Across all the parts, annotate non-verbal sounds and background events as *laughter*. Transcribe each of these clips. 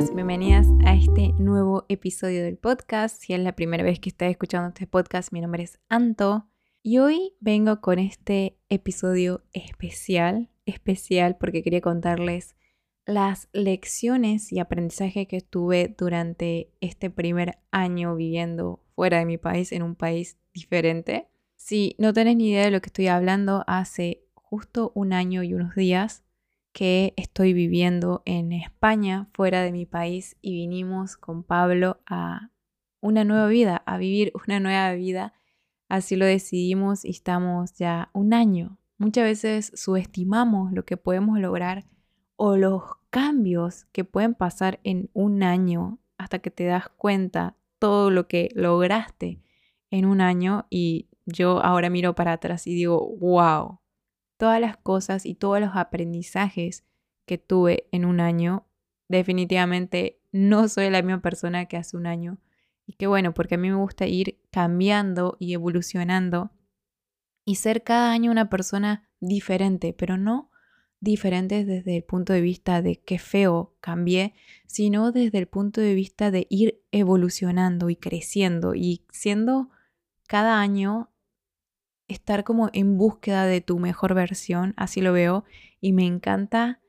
Bienvenidos, bienvenidas a este nuevo episodio del podcast. Si es la primera vez que estás escuchando este podcast, mi nombre es Anto y hoy vengo con este episodio especial, especial porque quería contarles las lecciones y aprendizaje que tuve durante este primer año viviendo fuera de mi país, en un país diferente. Si no tenés ni idea de lo que estoy hablando, hace justo un año y unos días que estoy viviendo en España, fuera de mi país, y vinimos con Pablo a una nueva vida, a vivir una nueva vida. Así lo decidimos y estamos ya un año. Muchas veces subestimamos lo que podemos lograr o los cambios que pueden pasar en un año hasta que te das cuenta todo lo que lograste en un año y yo ahora miro para atrás y digo, wow, todas las cosas y todos los aprendizajes que tuve en un año, definitivamente no soy la misma persona que hace un año. Y qué bueno, porque a mí me gusta ir cambiando y evolucionando y ser cada año una persona diferente, pero no diferente desde el punto de vista de qué feo cambié, sino desde el punto de vista de ir evolucionando y creciendo y siendo cada año estar como en búsqueda de tu mejor versión, así lo veo, y me encanta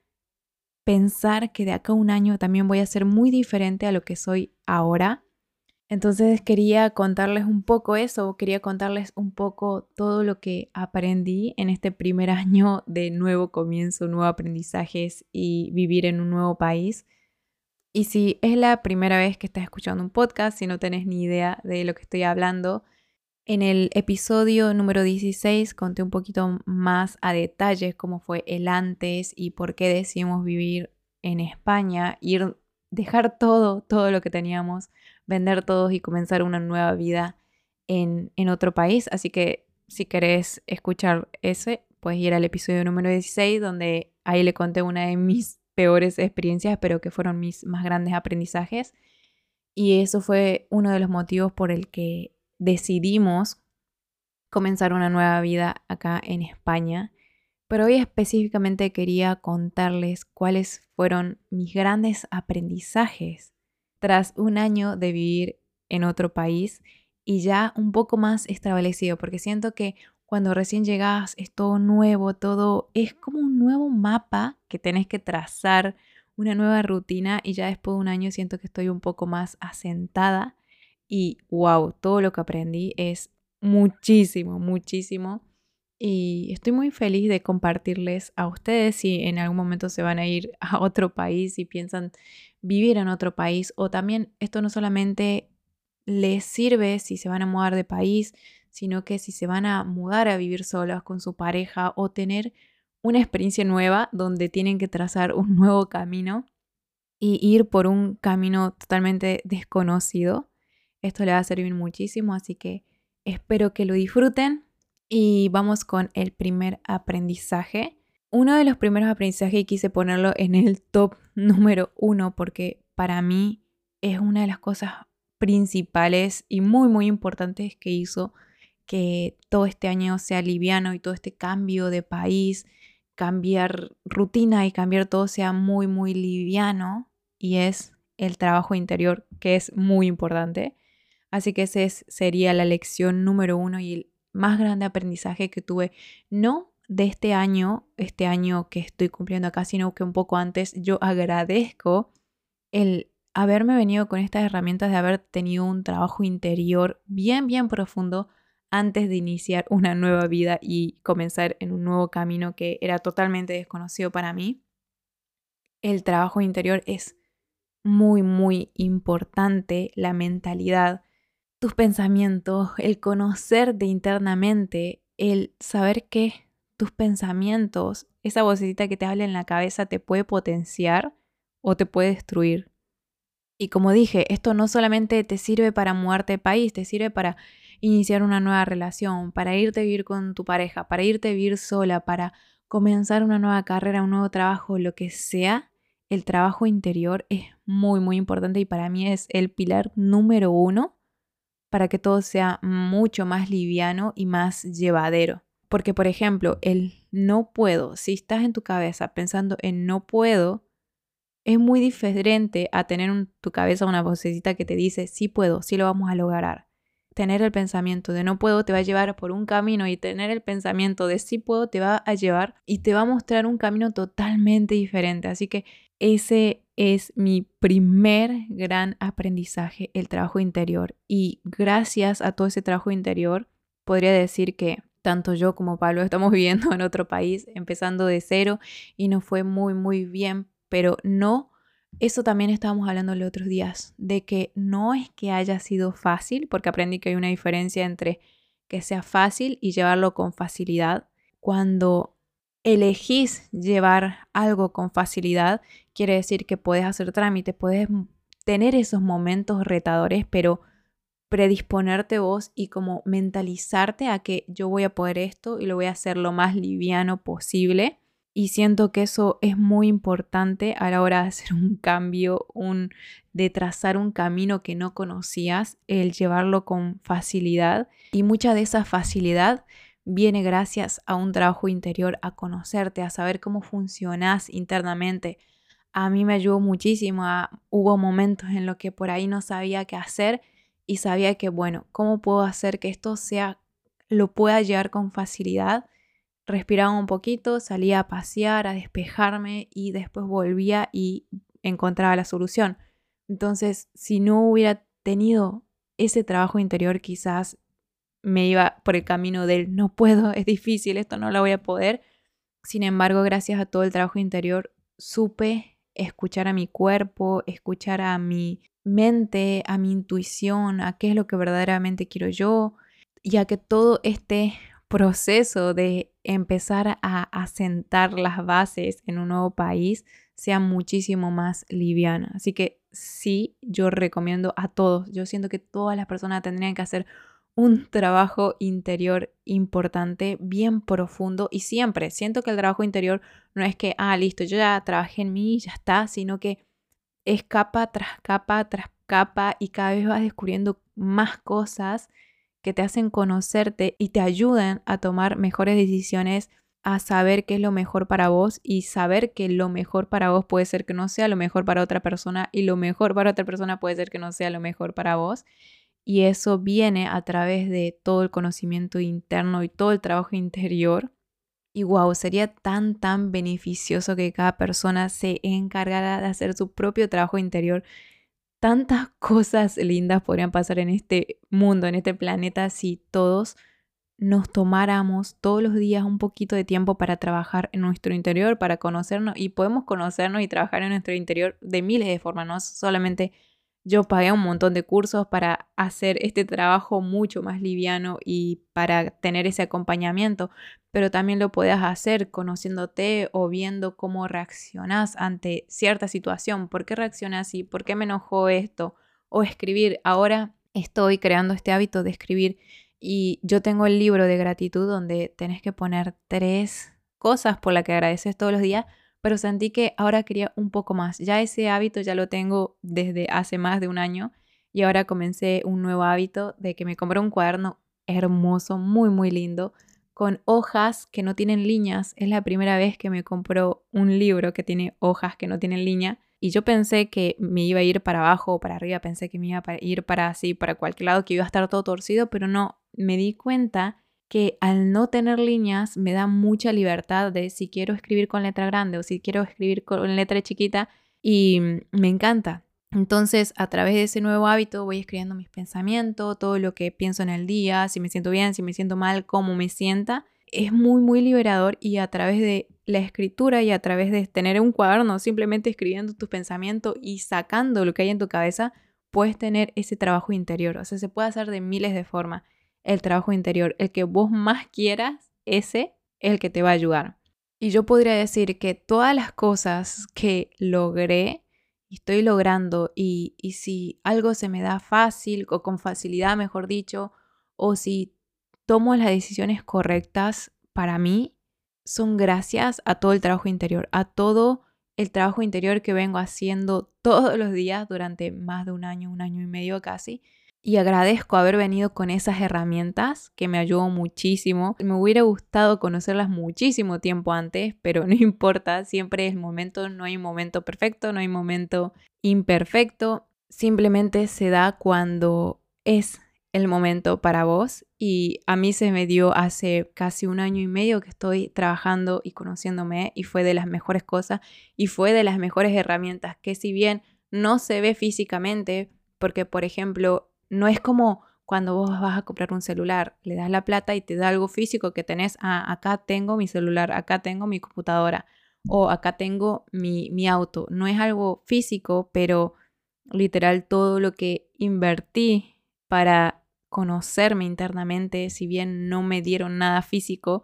pensar que de acá a un año también voy a ser muy diferente a lo que soy ahora. Entonces quería contarles un poco eso, quería contarles un poco todo lo que aprendí en este primer *laughs* año de nuevo comienzo, nuevos aprendizajes y vivir en un nuevo país. Y si es la primera vez que estás escuchando un podcast, si no tenés ni idea de lo que estoy hablando, en el episodio número 16 conté un poquito más a detalle cómo fue el antes y por qué decidimos vivir en España, ir, dejar todo, todo lo que teníamos, vender todos y comenzar una nueva vida en, en otro país. Así que si querés escuchar ese, puedes ir al episodio número 16 donde ahí le conté una de mis *laughs* peores experiencias, pero que fueron mis más grandes aprendizajes. Y eso fue uno de los motivos por el que decidimos comenzar una nueva vida acá en España. Pero hoy específicamente quería contarles cuáles fueron mis grandes aprendizajes tras un año de vivir en otro país y ya un poco más establecido, porque siento que cuando recién llegas es todo nuevo, todo es como un nuevo mapa que tenés que trazar, una nueva rutina y ya después de un año siento que estoy un poco más asentada y wow, todo lo que aprendí es muchísimo, muchísimo. Y estoy muy feliz de compartirles a ustedes si en algún momento se van a ir a otro país y piensan vivir en otro país. O también esto no solamente les sirve si se van a mudar de país, sino que si se van a mudar a vivir solas con su pareja o tener una experiencia nueva donde tienen que trazar un nuevo camino y ir por un camino totalmente desconocido. Esto le va a servir muchísimo, así que espero que lo disfruten. Y vamos con el primer aprendizaje. Uno de los primeros aprendizajes quise ponerlo en el top *laughs* número uno porque para mí es una de las cosas principales y muy muy importantes que hizo que todo este año sea liviano y todo este cambio de país, cambiar rutina y cambiar todo sea muy muy liviano y es el trabajo interior que es muy importante. Así que esa sería la lección número uno y el más grande aprendizaje que tuve, no de este año, este año que estoy cumpliendo acá, sino que un poco antes, yo agradezco el haberme venido con estas herramientas de haber tenido un trabajo interior bien, bien profundo antes de iniciar una nueva vida y comenzar en un nuevo camino que era totalmente desconocido para mí. El trabajo interior es muy, muy importante, la mentalidad, tus pensamientos, el conocerte internamente, el saber que tus pensamientos, esa vocecita que te habla en la cabeza te puede potenciar o te puede destruir. Y como dije, esto no solamente te sirve para mudarte de país, te sirve para iniciar una nueva relación, para irte a vivir con tu pareja, para irte a vivir sola, para comenzar una nueva carrera, un nuevo trabajo, lo que sea. El trabajo interior es muy, muy importante y para mí es el pilar número uno para que todo sea mucho más liviano y más llevadero. Porque, por ejemplo, el no puedo, si estás en tu cabeza pensando en no puedo, es muy diferente a tener en tu cabeza una vocecita que te dice, sí puedo, sí lo vamos a lograr. Tener el pensamiento de no puedo te va a llevar por un camino y tener el pensamiento de sí puedo te va a llevar y te va a mostrar un camino totalmente diferente. Así que ese es mi primer gran aprendizaje, el trabajo interior. Y gracias a todo ese trabajo interior, podría decir que tanto yo como Pablo *laughs* estamos viviendo en otro país, empezando de cero y nos fue muy, muy bien pero no, eso también estábamos hablando los otros días, de que no es que haya sido fácil, porque aprendí que hay una diferencia entre que sea fácil y llevarlo con facilidad. Cuando elegís llevar algo con facilidad, quiere decir que puedes hacer trámite, puedes tener esos momentos retadores, pero predisponerte vos y como mentalizarte a que yo voy a poder esto y lo voy a hacer lo más liviano posible y siento que eso es muy importante a la hora de hacer un cambio, un, de trazar un camino que no conocías, el llevarlo con facilidad. Y mucha de esa facilidad viene gracias a un trabajo interior, a conocerte, a saber cómo funcionas internamente. A mí me ayudó muchísimo. hubo momentos en los que por ahí no sabía qué hacer y sabía que, bueno, ¿cómo puedo hacer que esto sea, lo pueda llevar con facilidad? respiraba un poquito, salía a pasear, a despejarme y después volvía y encontraba la solución. Entonces, si no hubiera tenido ese trabajo interior, quizás me iba por el camino del no puedo, es difícil, esto no lo voy a poder. Sin embargo, gracias a todo el trabajo interior, supe escuchar a mi cuerpo, escuchar a mi mente, a mi intuición, a qué es lo que verdaderamente quiero yo, y a que todo este proceso de empezar a asentar las bases en un nuevo país sea muchísimo más liviana. Así que sí, yo recomiendo a todos, yo siento que todas las personas tendrían que hacer un trabajo interior importante, bien profundo y siempre siento que el trabajo interior no es que, ah, listo, yo ya trabajé en mí, ya está, sino que es capa tras capa tras capa y cada vez vas descubriendo más cosas que te hacen conocerte y te ayudan a tomar mejores decisiones, a saber qué es lo mejor para vos y saber que lo mejor para vos puede ser que no sea lo mejor para otra persona y lo mejor para otra persona puede ser que no sea lo mejor para vos. Y eso viene a través de todo el conocimiento interno y todo el trabajo interior. Y wow, sería tan, tan beneficioso que cada persona se encargara de hacer su propio trabajo interior tantas *laughs* cosas lindas podrían pasar en este mundo, en este planeta, si todos nos tomáramos todos los días un poquito de tiempo para trabajar en nuestro interior, para conocernos y podemos conocernos y trabajar en nuestro interior de miles de formas, no solamente yo pagué un montón de cursos para hacer este trabajo mucho más liviano y para tener ese acompañamiento, pero también lo puedes hacer conociéndote o viendo cómo reaccionas ante cierta situación, por qué reaccionas así, por qué me enojó esto, o escribir. Ahora estoy creando este hábito de escribir y yo tengo el libro de gratitud donde tenés que poner tres cosas por las que agradeces todos los días pero sentí que ahora quería un poco más. Ya ese hábito ya lo tengo desde hace más de un año y ahora comencé un nuevo hábito de que me compré un cuaderno hermoso, muy, muy lindo, con hojas que no tienen líneas. Es la primera vez que me compro un libro que tiene hojas que no tienen línea. Y yo pensé que me iba a ir para abajo o para arriba, pensé que me iba a ir para así, para cualquier lado, que iba a estar todo torcido, pero no, me di cuenta que al no tener líneas me da mucha libertad de si quiero escribir con letra grande o si quiero escribir con letra chiquita y me encanta. Entonces, a través de ese nuevo hábito voy escribiendo mis pensamientos, todo lo que pienso en el día, si me siento bien, si me siento mal, cómo me sienta. Es muy, muy liberador y a través de la escritura y a través de tener un cuaderno, simplemente escribiendo tus pensamientos y sacando lo que hay en tu cabeza, puedes tener ese trabajo interior. O sea, se puede hacer de miles de formas el trabajo interior. El que vos más quieras, ese es el que te va a ayudar. Y yo podría decir que todas las cosas que logré estoy logrando y, y si algo se me da fácil o con facilidad, mejor dicho, o si tomo las decisiones correctas para mí, son gracias a todo el trabajo interior, a todo el trabajo interior que vengo haciendo todos los días durante más de un año, un año y medio casi, y agradezco haber venido con esas herramientas que me ayudó muchísimo. Me hubiera gustado conocerlas muchísimo tiempo antes, pero *laughs* no importa, siempre es momento, no hay momento perfecto, no hay momento imperfecto, simplemente se da cuando es el momento para vos y a mí se me dio hace casi un año y medio que estoy trabajando y conociéndome y fue de las mejores cosas y fue de las mejores herramientas que si bien no se ve físicamente, porque por ejemplo no es como cuando vos vas a comprar un celular, le das la plata y te da algo físico que tenés, ah, acá tengo mi celular, acá tengo mi computadora o acá tengo mi, mi auto. No es algo físico, pero literal todo lo que invertí para conocerme internamente, si bien no me dieron nada físico,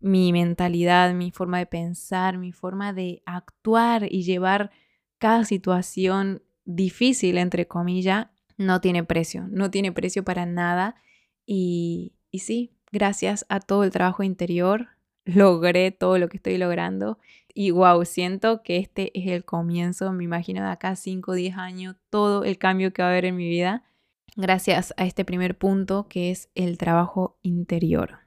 mi mentalidad, mi forma de pensar, mi forma de actuar y llevar cada situación difícil, entre comillas, no tiene precio, no tiene precio para nada. Y, y sí, gracias a todo el trabajo interior, logré todo lo que estoy logrando. Y wow, siento que este es el comienzo, me imagino de acá 5 o 10 años, todo el cambio que va a haber en mi vida, gracias a este primer punto que es el trabajo interior.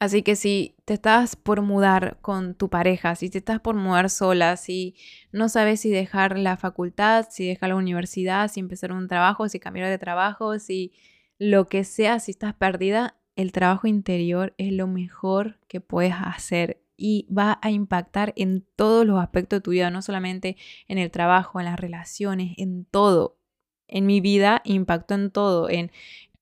Así que si te estás por mudar con tu pareja, si te estás por mudar sola, si no sabes si dejar la facultad, si dejar la universidad, si empezar un trabajo, si cambiar de trabajo, si lo que sea, si estás perdida, el trabajo interior es lo mejor que puedes hacer y va a impactar en todos los aspectos de tu vida, no solamente en el trabajo, en las relaciones, en todo. En mi vida impactó en todo, en,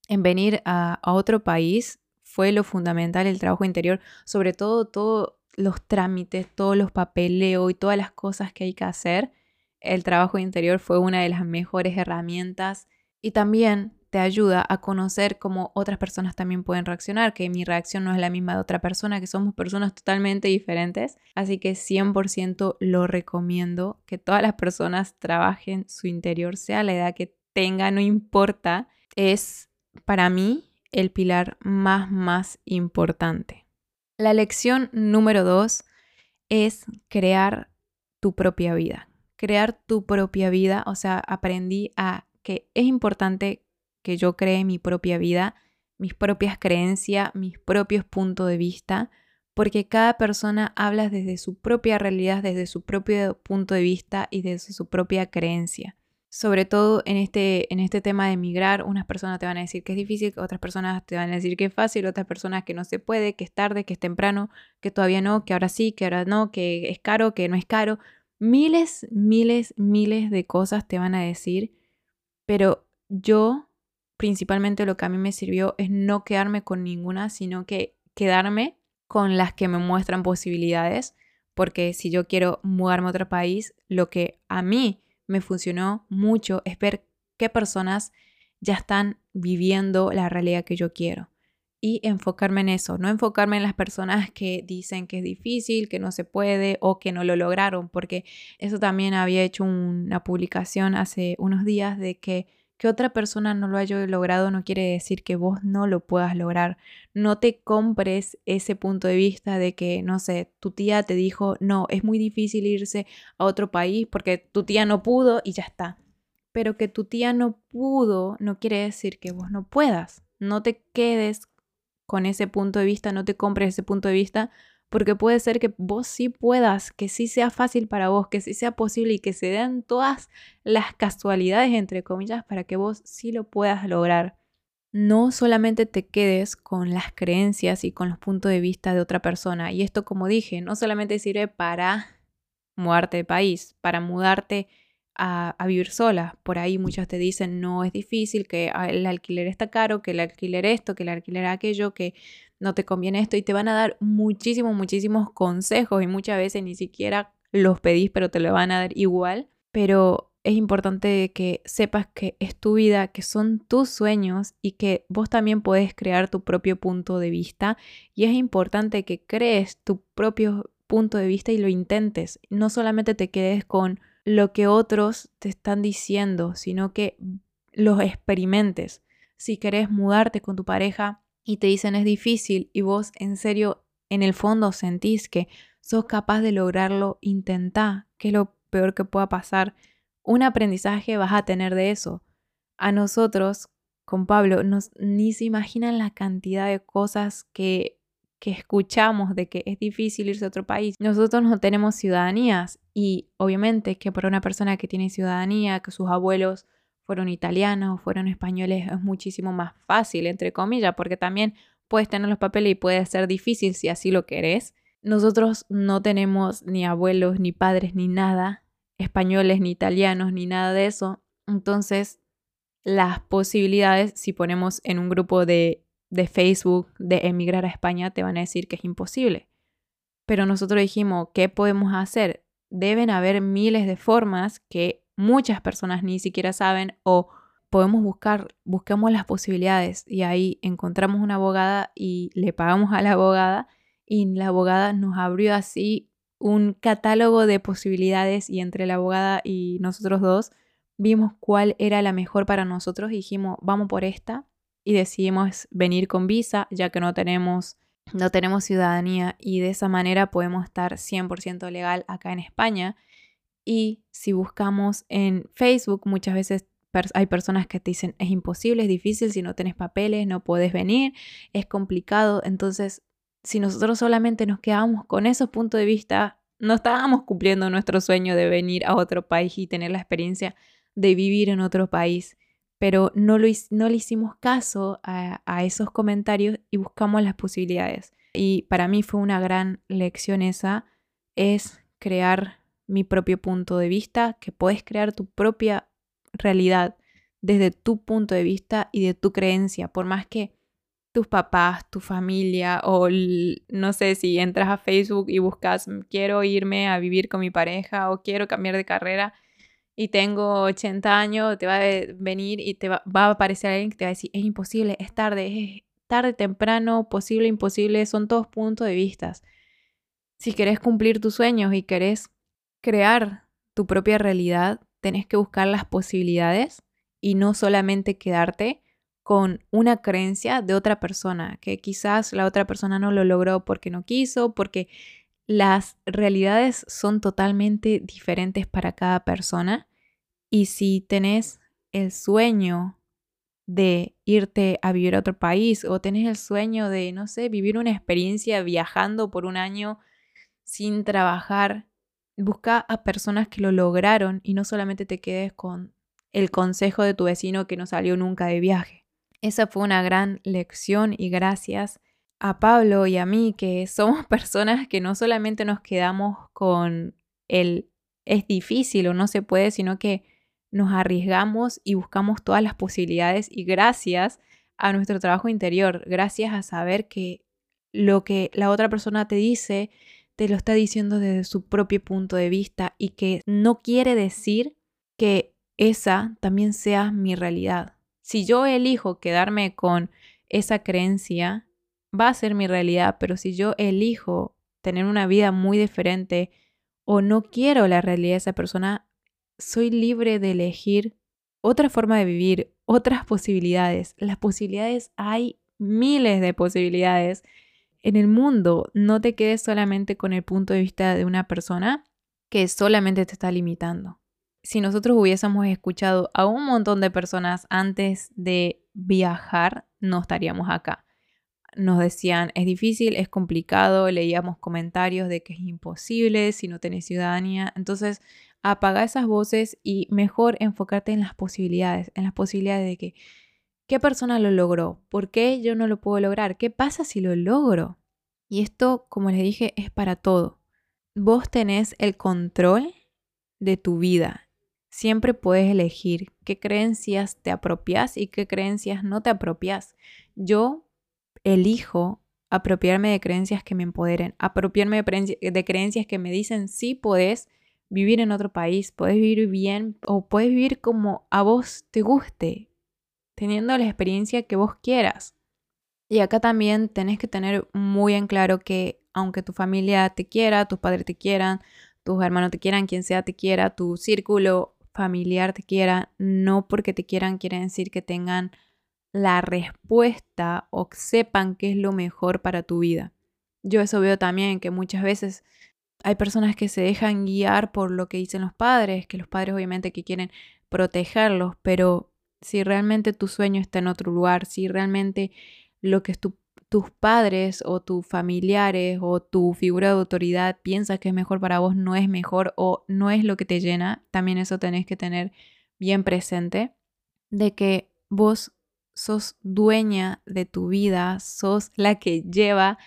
en venir a, a otro país fue lo fundamental el trabajo interior, sobre todo todos los trámites, todos los papeleos y todas las cosas que hay que hacer. El trabajo interior fue una de las mejores herramientas y también te ayuda a conocer cómo otras personas también pueden reaccionar, que mi reacción no es la misma de otra persona, que somos personas totalmente diferentes. Así que 100% lo recomiendo que todas las personas trabajen su interior, sea la edad que tenga, no importa. Es para mí el pilar más, más importante. La lección número dos es crear tu propia vida. Crear tu propia vida, o sea, aprendí a que es importante que yo cree mi propia vida, mis propias creencias, mis propios puntos de vista, porque cada persona habla desde su propia realidad, desde su propio punto de vista y desde su propia creencia sobre todo en este, en este tema de emigrar, unas personas te van a decir que es difícil, otras personas te van a decir que es fácil, otras personas que no se puede, que es tarde, que es temprano, que todavía no, que ahora sí, que ahora no, que es caro, que no es caro. Miles, miles, miles de cosas te van a decir, pero yo principalmente lo que a mí me sirvió es no quedarme con ninguna, sino que quedarme con las que me muestran posibilidades, porque si yo quiero mudarme a otro país, lo que a mí me funcionó mucho es ver qué personas ya están viviendo la realidad que yo quiero. Y enfocarme en eso, no enfocarme en las personas que dicen que es difícil, que no se puede o que no lo lograron, porque eso también había hecho una publicación hace unos días de que que otra persona no lo haya logrado no quiere decir que vos no lo puedas lograr. No te compres ese punto de vista de que, no sé, tu tía te dijo, no, es muy difícil irse a otro país porque tu tía no pudo y ya está. Pero que tu tía no pudo no quiere decir que vos no puedas. No te quedes con ese punto de vista, no te compres ese punto de vista porque puede ser que vos sí puedas, que sí sea fácil para vos, que sí sea posible y que se den todas las casualidades, entre comillas, para que vos sí lo puedas lograr. No solamente te quedes con las creencias y con los puntos de vista de otra persona. Y esto, como dije, no solamente sirve para mudarte de país, para mudarte a, vivir sola. Por ahí muchas te dicen, no es difícil, que el alquiler está caro, que el alquiler esto, que el alquiler aquello, que no te conviene esto y te van a dar muchísimos, muchísimos consejos y muchas veces ni siquiera los pedís, pero te lo van a dar igual. Pero es importante que sepas que es tu vida, que son tus sueños y que vos también puedes crear tu propio punto de vista. Y es importante que crees tu propio punto de vista y lo intentes. No solamente te quedes con lo que otros te están diciendo, sino que los experimentes. Si querés mudarte con tu pareja, y te dicen es difícil y vos en serio en el fondo sentís que sos capaz de lograrlo, intentá, que es lo peor que pueda pasar. Un aprendizaje vas a tener de eso. A nosotros, con Pablo, nos, ni se imaginan la cantidad de cosas que, que escuchamos de que es difícil irse a otro país. Nosotros no tenemos ciudadanías y obviamente que para una persona que tiene ciudadanía, que sus abuelos fueron italianos, fueron españoles, es muchísimo más fácil, entre comillas, porque también puedes tener los papeles y puede ser difícil si así lo querés. Nosotros no tenemos ni abuelos, ni padres, ni nada, españoles, ni italianos, ni nada de eso. Entonces, las posibilidades, si ponemos en un grupo de, de Facebook de emigrar a España, te van a decir que es imposible. Pero nosotros dijimos, ¿qué podemos hacer? Deben haber miles de formas que muchas personas ni siquiera saben o podemos buscar, buscamos las posibilidades y ahí encontramos una abogada y le pagamos a la abogada y la abogada nos abrió así un catálogo de posibilidades y entre la abogada y nosotros dos vimos cuál era la mejor para nosotros y dijimos, vamos por esta y decidimos venir con visa ya que no tenemos no tenemos ciudadanía y de esa manera podemos estar 100% legal acá en España. Y si buscamos en Facebook, muchas veces hay personas que te dicen es imposible, es difícil, si no tienes papeles, no puedes venir, es complicado. Entonces si nosotros solamente nos quedábamos con esos puntos de vista, no estábamos cumpliendo nuestro sueño de venir a otro país y tener la experiencia de vivir en otro país. Pero no, lo, no le hicimos caso a, a esos comentarios y buscamos las posibilidades. Y para mí fue una gran lección esa, es crear mi propio punto de vista, que puedes crear tu propia realidad desde tu punto de vista y de tu creencia, por más que tus papás, tu familia o no sé si entras a Facebook y buscas quiero irme a vivir con mi pareja o quiero cambiar de carrera y tengo 80 años, te va a venir y te va, a aparecer alguien que te va a decir es imposible, es tarde, es tarde, temprano, posible, imposible, son todos puntos de vista. Si querés cumplir tus sueños y querés crear tu propia realidad, tenés que buscar las posibilidades y no solamente quedarte con una creencia de otra persona, que quizás la otra persona no lo logró porque no quiso, porque las realidades son totalmente diferentes para cada persona. Y si tenés el sueño de irte a vivir a otro país o tenés el sueño de, no sé, vivir una experiencia viajando por un año sin trabajar, busca a personas que lo lograron y no solamente te quedes con el consejo de tu vecino que no salió nunca de viaje. Esa fue una gran lección y gracias a Pablo y a mí, que somos *laughs* personas que no solamente nos quedamos con el es difícil o no se puede, sino que nos arriesgamos y buscamos todas las posibilidades y gracias a nuestro trabajo interior, gracias a saber que lo que la otra persona te dice, te lo está diciendo desde su propio punto de vista y que no quiere decir que esa también sea mi realidad. Si yo elijo quedarme con esa creencia, va a ser mi realidad, pero si yo elijo tener una vida muy diferente o no quiero la realidad de esa persona, soy libre de elegir otra forma de vivir, otras posibilidades. Las posibilidades hay miles de posibilidades en el mundo. No te quedes solamente con el punto de vista de una persona que solamente te está limitando si nosotros hubiésemos escuchado a un montón de personas antes de viajar, no estaríamos acá. Nos decían, es difícil, es complicado, leíamos comentarios de que es imposible si no tenés ciudadanía. Entonces, apaga esas voces y mejor enfocarte en las posibilidades, en las posibilidades de que, ¿qué persona lo logró? ¿Por qué yo no lo puedo lograr? ¿Qué pasa si lo logro? Y esto, como les dije, es para todo. Vos tenés el control de tu vida siempre puedes elegir qué creencias te apropias y qué creencias no te apropias. Yo elijo apropiarme de creencias que me empoderen, apropiarme de, creencias que me dicen sí puedes vivir en otro país, puedes vivir bien o puedes vivir como a vos te guste, teniendo la experiencia que vos quieras. Y acá también tenés que tener muy en claro que aunque tu familia te quiera, tus padres te quieran, tus hermanos te quieran, quien sea te quiera, tu círculo familiar te quiera, no porque te quieran quiere decir que tengan la respuesta o sepan qué es lo mejor para tu vida. Yo eso veo también que muchas veces hay personas que se dejan guiar por lo que dicen los padres, que los padres obviamente que quieren protegerlos, pero si realmente tu sueño está en otro lugar, si realmente lo que tus padres o tus familiares o tu figura de autoridad piensa que es mejor para vos no es mejor o no es lo que te llena, también eso tenés que tener bien presente, de que vos sos dueña de tu vida, sos la que lleva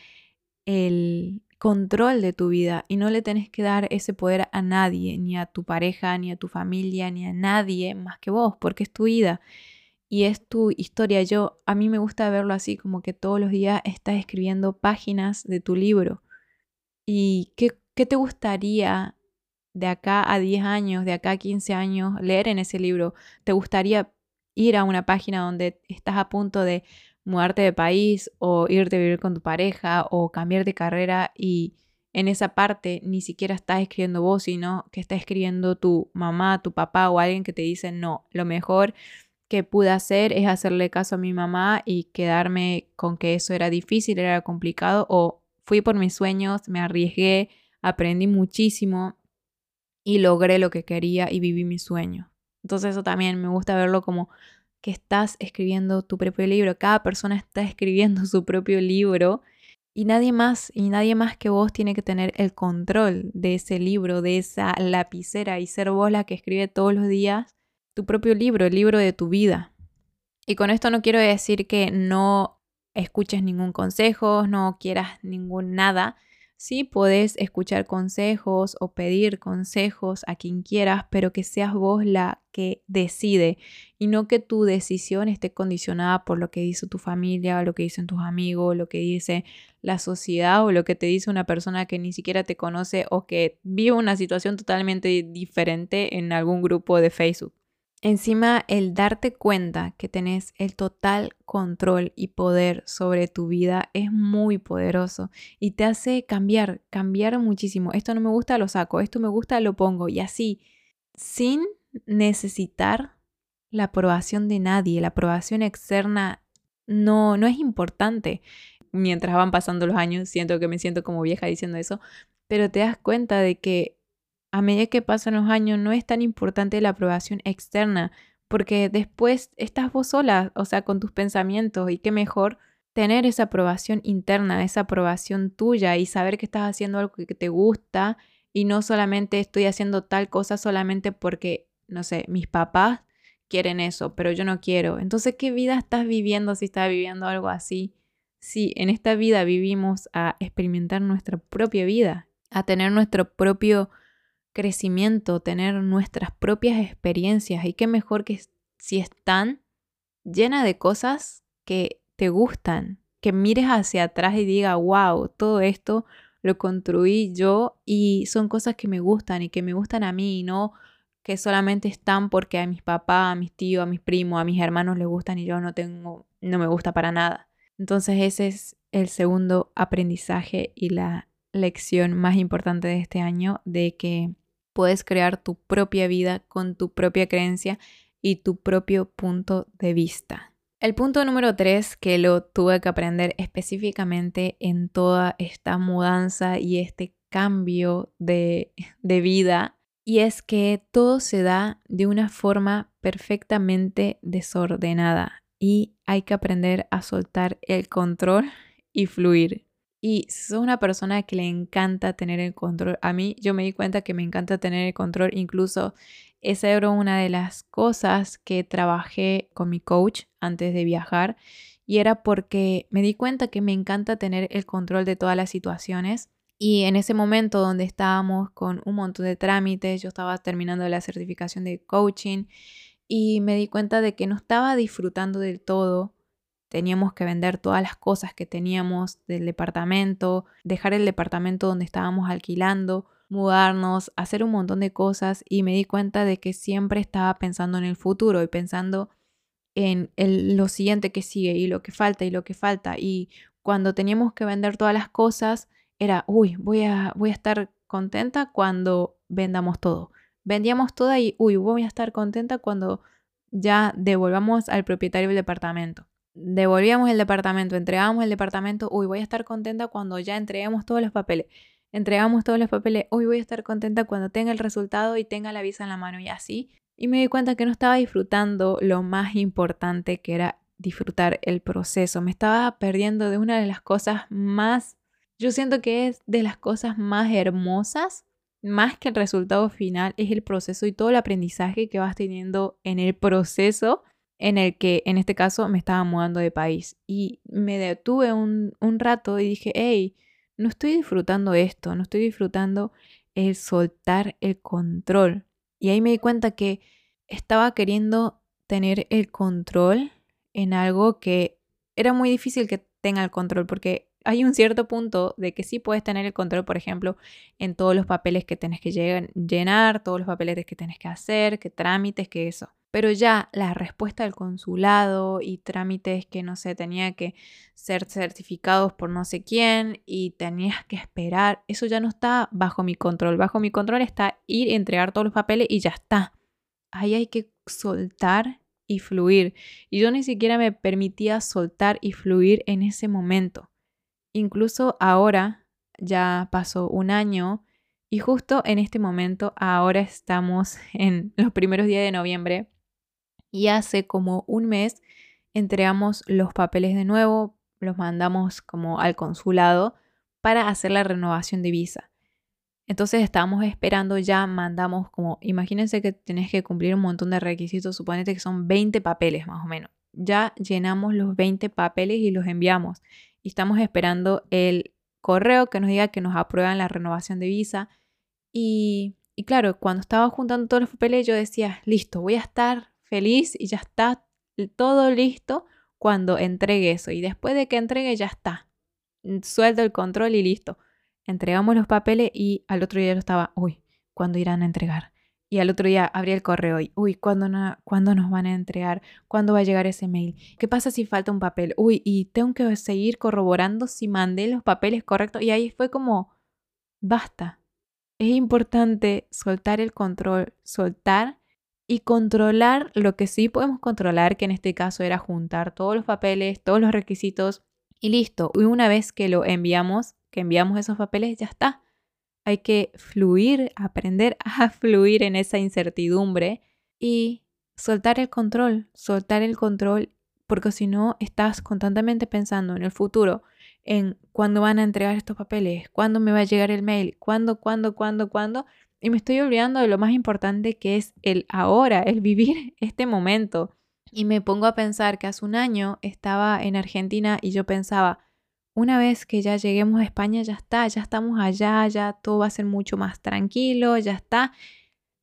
el control de tu vida y no le tenés que dar ese poder a nadie, ni a tu pareja, ni a tu familia, ni a nadie más que vos, porque es tu vida y es tu historia. Yo a mí me gusta verlo así como que todos los días estás escribiendo páginas de tu libro. ¿Y qué, qué te gustaría de acá a 10 años, de acá a 15 años leer en ese libro? ¿Te gustaría ir a una página donde estás a punto de mudarte de país o irte a vivir con tu pareja o cambiar de carrera y en esa parte ni siquiera estás escribiendo vos, sino que está escribiendo tu mamá, tu papá o alguien que te dice, no, lo mejor que pude hacer es hacerle caso a mi mamá y quedarme con que eso era difícil, era complicado, o fui por mis sueños, me arriesgué, aprendí muchísimo y logré lo que quería y viví mi sueño. Entonces eso también me gusta verlo como que estás escribiendo tu propio libro. Cada persona está escribiendo *laughs* su propio libro y nadie más y nadie más que vos tiene que tener el control de ese libro, de esa lapicera y ser vos la que escribe todos los días tu propio libro, el libro de tu vida. Y con esto no quiero decir que no escuches ningún consejo, no quieras ningún nada, Sí, puedes escuchar consejos o pedir consejos a quien quieras, pero que seas vos la que decide y no que tu decisión esté condicionada por lo que dice tu familia, o lo que dicen tus amigos, lo que dice la sociedad o lo que te dice una persona que ni siquiera te conoce o que vive una situación totalmente diferente en algún grupo de Facebook. Encima, el darte cuenta que tenés el total control y poder sobre tu vida es muy poderoso y te hace cambiar, cambiar muchísimo. Esto no me gusta, lo saco, esto me gusta, lo pongo y así, sin necesitar la aprobación de nadie. La aprobación externa no, no es importante. Mientras van pasando los años, siento que me siento como vieja diciendo eso, pero te das cuenta de que a medida que pasan los años no es tan importante la aprobación externa, porque después estás vos sola, o sea, con tus pensamientos, y qué mejor tener esa aprobación interna, esa aprobación tuya y saber que estás haciendo algo que te gusta y no solamente estoy haciendo tal cosa solamente porque, no sé, mis papás quieren eso, pero yo no quiero. Entonces, ¿qué vida estás viviendo si estás viviendo algo así? Sí, en esta vida vivimos a experimentar nuestra propia vida, a tener nuestro propio crecimiento, tener nuestras propias experiencias y qué mejor que si están llena de cosas que te gustan, que mires hacia atrás y diga, wow, todo esto lo construí yo y son cosas que me gustan y que me gustan a mí y no que solamente están porque a mis papás, a mis tíos, a mis primos, a mis hermanos les gustan y yo no tengo, no me gusta para nada. Entonces ese es el segundo aprendizaje y la lección más importante de este año de que puedes crear tu propia vida con tu propia creencia y tu propio punto de vista. El punto número tres que lo tuve que aprender específicamente en toda esta mudanza y este cambio de, de vida y es que todo se da de una forma perfectamente desordenada y hay que aprender a soltar el control y fluir. Y si sos una persona que le encanta tener el control, a mí yo me di cuenta que me encanta tener el control, incluso esa era una de las cosas que trabajé con mi coach antes de viajar y era porque me di cuenta que me encanta tener el control de todas las situaciones. Y en ese momento donde estábamos con un montón de trámites, yo estaba terminando la certificación de coaching y me di cuenta de que no estaba disfrutando del todo teníamos que vender todas las cosas que teníamos del departamento, dejar el departamento donde estábamos alquilando, mudarnos, hacer un montón de cosas y me di cuenta de que siempre estaba pensando en el futuro y pensando en lo siguiente que sigue y lo que falta y lo que falta y cuando teníamos que vender todas las cosas era, uy, voy a, voy a estar contenta cuando vendamos todo. Vendíamos todo y, uy, voy a estar contenta cuando ya devolvamos al propietario el departamento devolvíamos el departamento, entregábamos el departamento, uy, voy a estar contenta cuando ya entreguemos todos los papeles. Entregamos todos los papeles, uy, voy a estar contenta cuando tenga el resultado y tenga la visa en la mano y así. y me di cuenta que no estaba disfrutando lo más importante que era disfrutar el proceso. Me estaba perdiendo de una de las cosas más, yo siento que es de las cosas más hermosas, más que el resultado final, es el proceso y todo el aprendizaje que vas teniendo en el proceso en el que en este caso me estaba mudando de país. Y me detuve un, un rato y dije, hey, no estoy disfrutando esto, no estoy disfrutando el soltar el control. Y ahí me di cuenta que estaba queriendo tener el control en algo que era muy difícil que tenga el control porque hay un cierto punto de que sí puedes tener el control, por ejemplo, en todos los papeles que tienes que llenar, todos los papeles que tienes que hacer, que trámites, que eso. Pero ya la respuesta del consulado y trámites que no sé, tenía que ser certificados por no sé quién y tenías que esperar, eso ya no está bajo mi control. Bajo mi control está ir, entregar todos los papeles y ya está. Ahí hay que soltar y fluir. Y yo ni siquiera me permitía soltar y fluir en ese momento. Incluso ahora, ya pasó un año y justo en este momento, ahora estamos en los primeros días de noviembre y hace como un mes entregamos los papeles de nuevo, los mandamos como al consulado para hacer la renovación de visa. Entonces estábamos esperando, ya mandamos como, imagínense que tenés que cumplir un montón de requisitos, suponete que son 20 papeles más o menos. Ya llenamos los 20 papeles y los enviamos. Y estamos esperando el correo que nos diga que nos aprueban la renovación de visa. Y, y claro, cuando estaba juntando todos los papeles yo decía, listo, voy a estar feliz y ya está todo listo cuando entregue eso. Y después de que entregue ya está. Suelto el control y listo entregamos los papeles y al otro día yo estaba, uy, ¿cuándo irán a entregar? Y al otro día abrí el correo y, uy, ¿cuándo, ¿cuándo nos van a entregar? ¿Cuándo va a llegar ese mail? ¿Qué pasa si falta un papel? Uy, y tengo que seguir corroborando si mandé los papeles correctos. Y ahí fue como, basta. Es importante soltar el control, soltar y controlar lo que sí podemos controlar, que en este caso era juntar todos los papeles, todos los requisitos y listo. Y una vez que lo enviamos, que enviamos esos papeles, ya está. Hay que fluir, aprender *laughs* a fluir en esa incertidumbre y soltar el control, soltar el control, porque si no estás constantemente pensando en el futuro, en cuándo van a entregar estos papeles, cuándo me va a llegar el mail, cuándo, cuándo, cuándo, cuándo, y me estoy olvidando de lo más importante que es el ahora, el vivir *laughs* este momento. Y me pongo a pensar que hace un año estaba en Argentina y yo pensaba, una vez que ya lleguemos a España, ya está, ya estamos allá, ya todo va a ser mucho más tranquilo, ya está,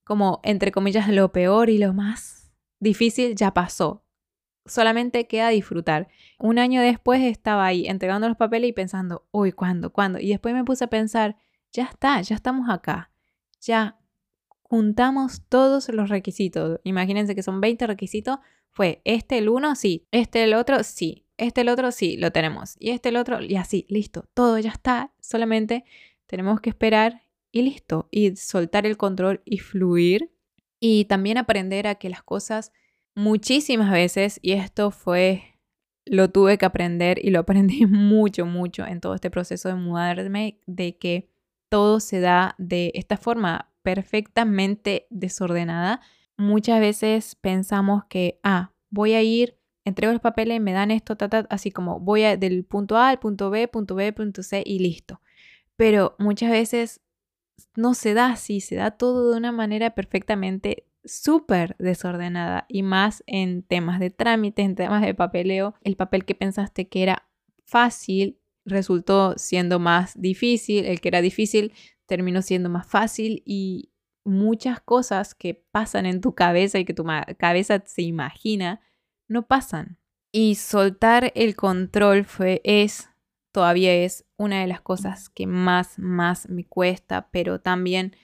como entre comillas, lo peor y lo más difícil ya pasó. Solamente queda disfrutar. Un año después estaba ahí entregando los papeles y pensando, uy, ¿cuándo? ¿Cuándo? Y después me puse a pensar, ya está, ya estamos acá. Ya juntamos todos los requisitos. Imagínense que son 20 requisitos. Fue este el uno, sí. Este el otro, sí este el otro, sí, lo tenemos. Y este el otro, y así, listo. Todo ya está. Solamente tenemos que esperar y listo. Y soltar el control y fluir. Y también aprender a que las cosas muchísimas veces, y esto fue, lo tuve que aprender y lo aprendí *laughs* mucho, mucho en todo este proceso de mudarme, de que todo se da de esta forma perfectamente desordenada. Muchas veces pensamos que, ah, voy a ir entrego los papeles, me dan esto, así como voy del punto A al punto B, punto B, punto C y listo. Pero muchas veces no se da así, se da todo de una manera perfectamente súper desordenada y más en temas de trámites, en temas de papeleo. El papel que pensaste que era fácil resultó siendo más difícil, el que era difícil terminó siendo más fácil y muchas cosas que pasan en tu cabeza y que tu cabeza se imagina no pasan. Y soltar el control fue, es, todavía es una de las cosas que más, más me cuesta, pero también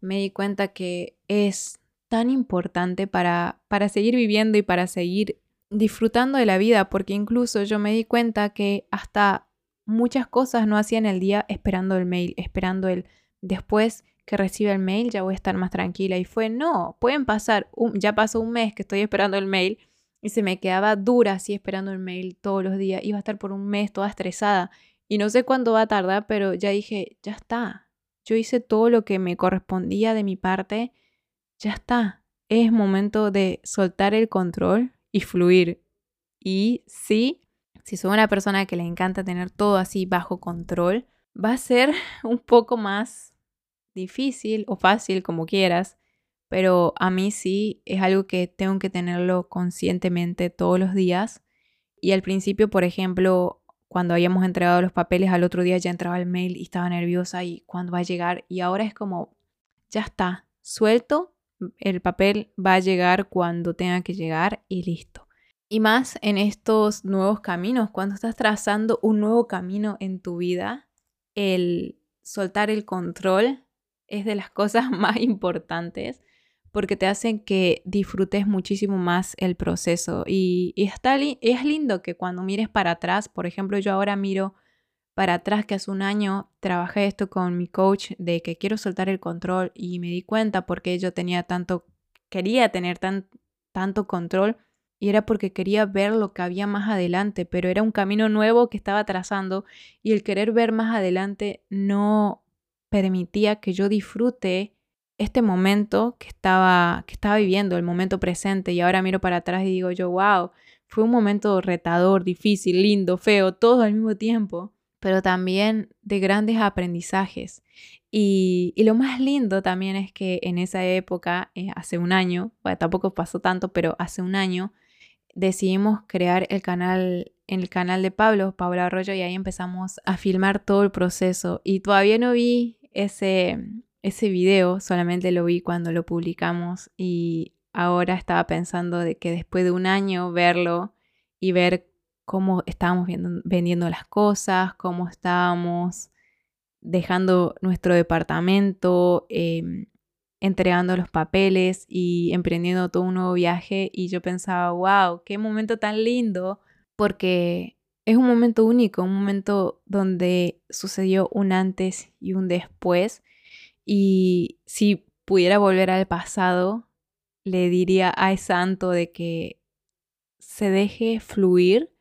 me di cuenta que es tan importante para, para seguir viviendo y para seguir disfrutando de la vida, porque incluso yo me di cuenta que hasta muchas cosas no hacía en el día esperando el mail, esperando el después que reciba el mail ya voy a estar más tranquila y fue no, pueden pasar, ya pasó un mes que estoy esperando el mail y se me quedaba dura así esperando el mail todos los días. Iba a estar por un mes toda estresada y no sé cuándo va a tardar, pero ya dije, ya está. Yo hice todo lo que me correspondía de mi parte, ya está. es momento de soltar el control y fluir. Y sí, si soy una persona que le encanta tener todo así bajo control, va a ser *laughs* un poco más difícil o fácil, como quieras, pero a mí sí es algo que tengo que tenerlo conscientemente todos los días. Y al principio, por ejemplo, cuando habíamos entregado los papeles, al otro día ya entraba el mail y estaba nerviosa y cuándo va a llegar. Y ahora es como, ya está, suelto, el papel va a llegar cuando tenga que llegar y listo. Y más en estos nuevos caminos, cuando estás trazando un nuevo camino en tu vida, el soltar el control es de las *laughs* cosas más importantes porque te hacen que disfrutes muchísimo más el proceso. Y, está es lindo que cuando mires para atrás, por ejemplo, yo ahora miro para atrás que hace un año trabajé esto con mi coach de que quiero soltar el control y me di cuenta porque yo tenía tanto, quería tener tan, tanto control y era porque quería ver lo que había más adelante, pero era un camino nuevo que estaba trazando y el querer ver más adelante no permitía que yo disfrute este momento que estaba, que estaba viviendo, el momento presente, y ahora miro para atrás y digo yo, wow, fue un momento retador, difícil, lindo, feo, todo al mismo tiempo, pero también de grandes aprendizajes. Y, lo más lindo también es que en esa época, eh, hace un año, bueno, tampoco pasó tanto, pero hace un año, decidimos crear el canal, el canal de Pablo, Pablo Arroyo, y ahí empezamos a filmar todo el proceso. Y todavía no vi ese, ese video vendido lo vi cuando lo publicamos y ahora estaba pensando de que después de un año verlo y ver cómo estábamos vendiendo las cosas, cómo estábamos dejando nuestro departamento, em, entregando los papeles y emprendiendo todo un nuevo viaje y yo pensaba, wow, qué momento tan lindo, porque es un momento único, un momento donde sucedió un antes y un después y si pudiera volver al pasado, le diría a Santo de que se deje fluir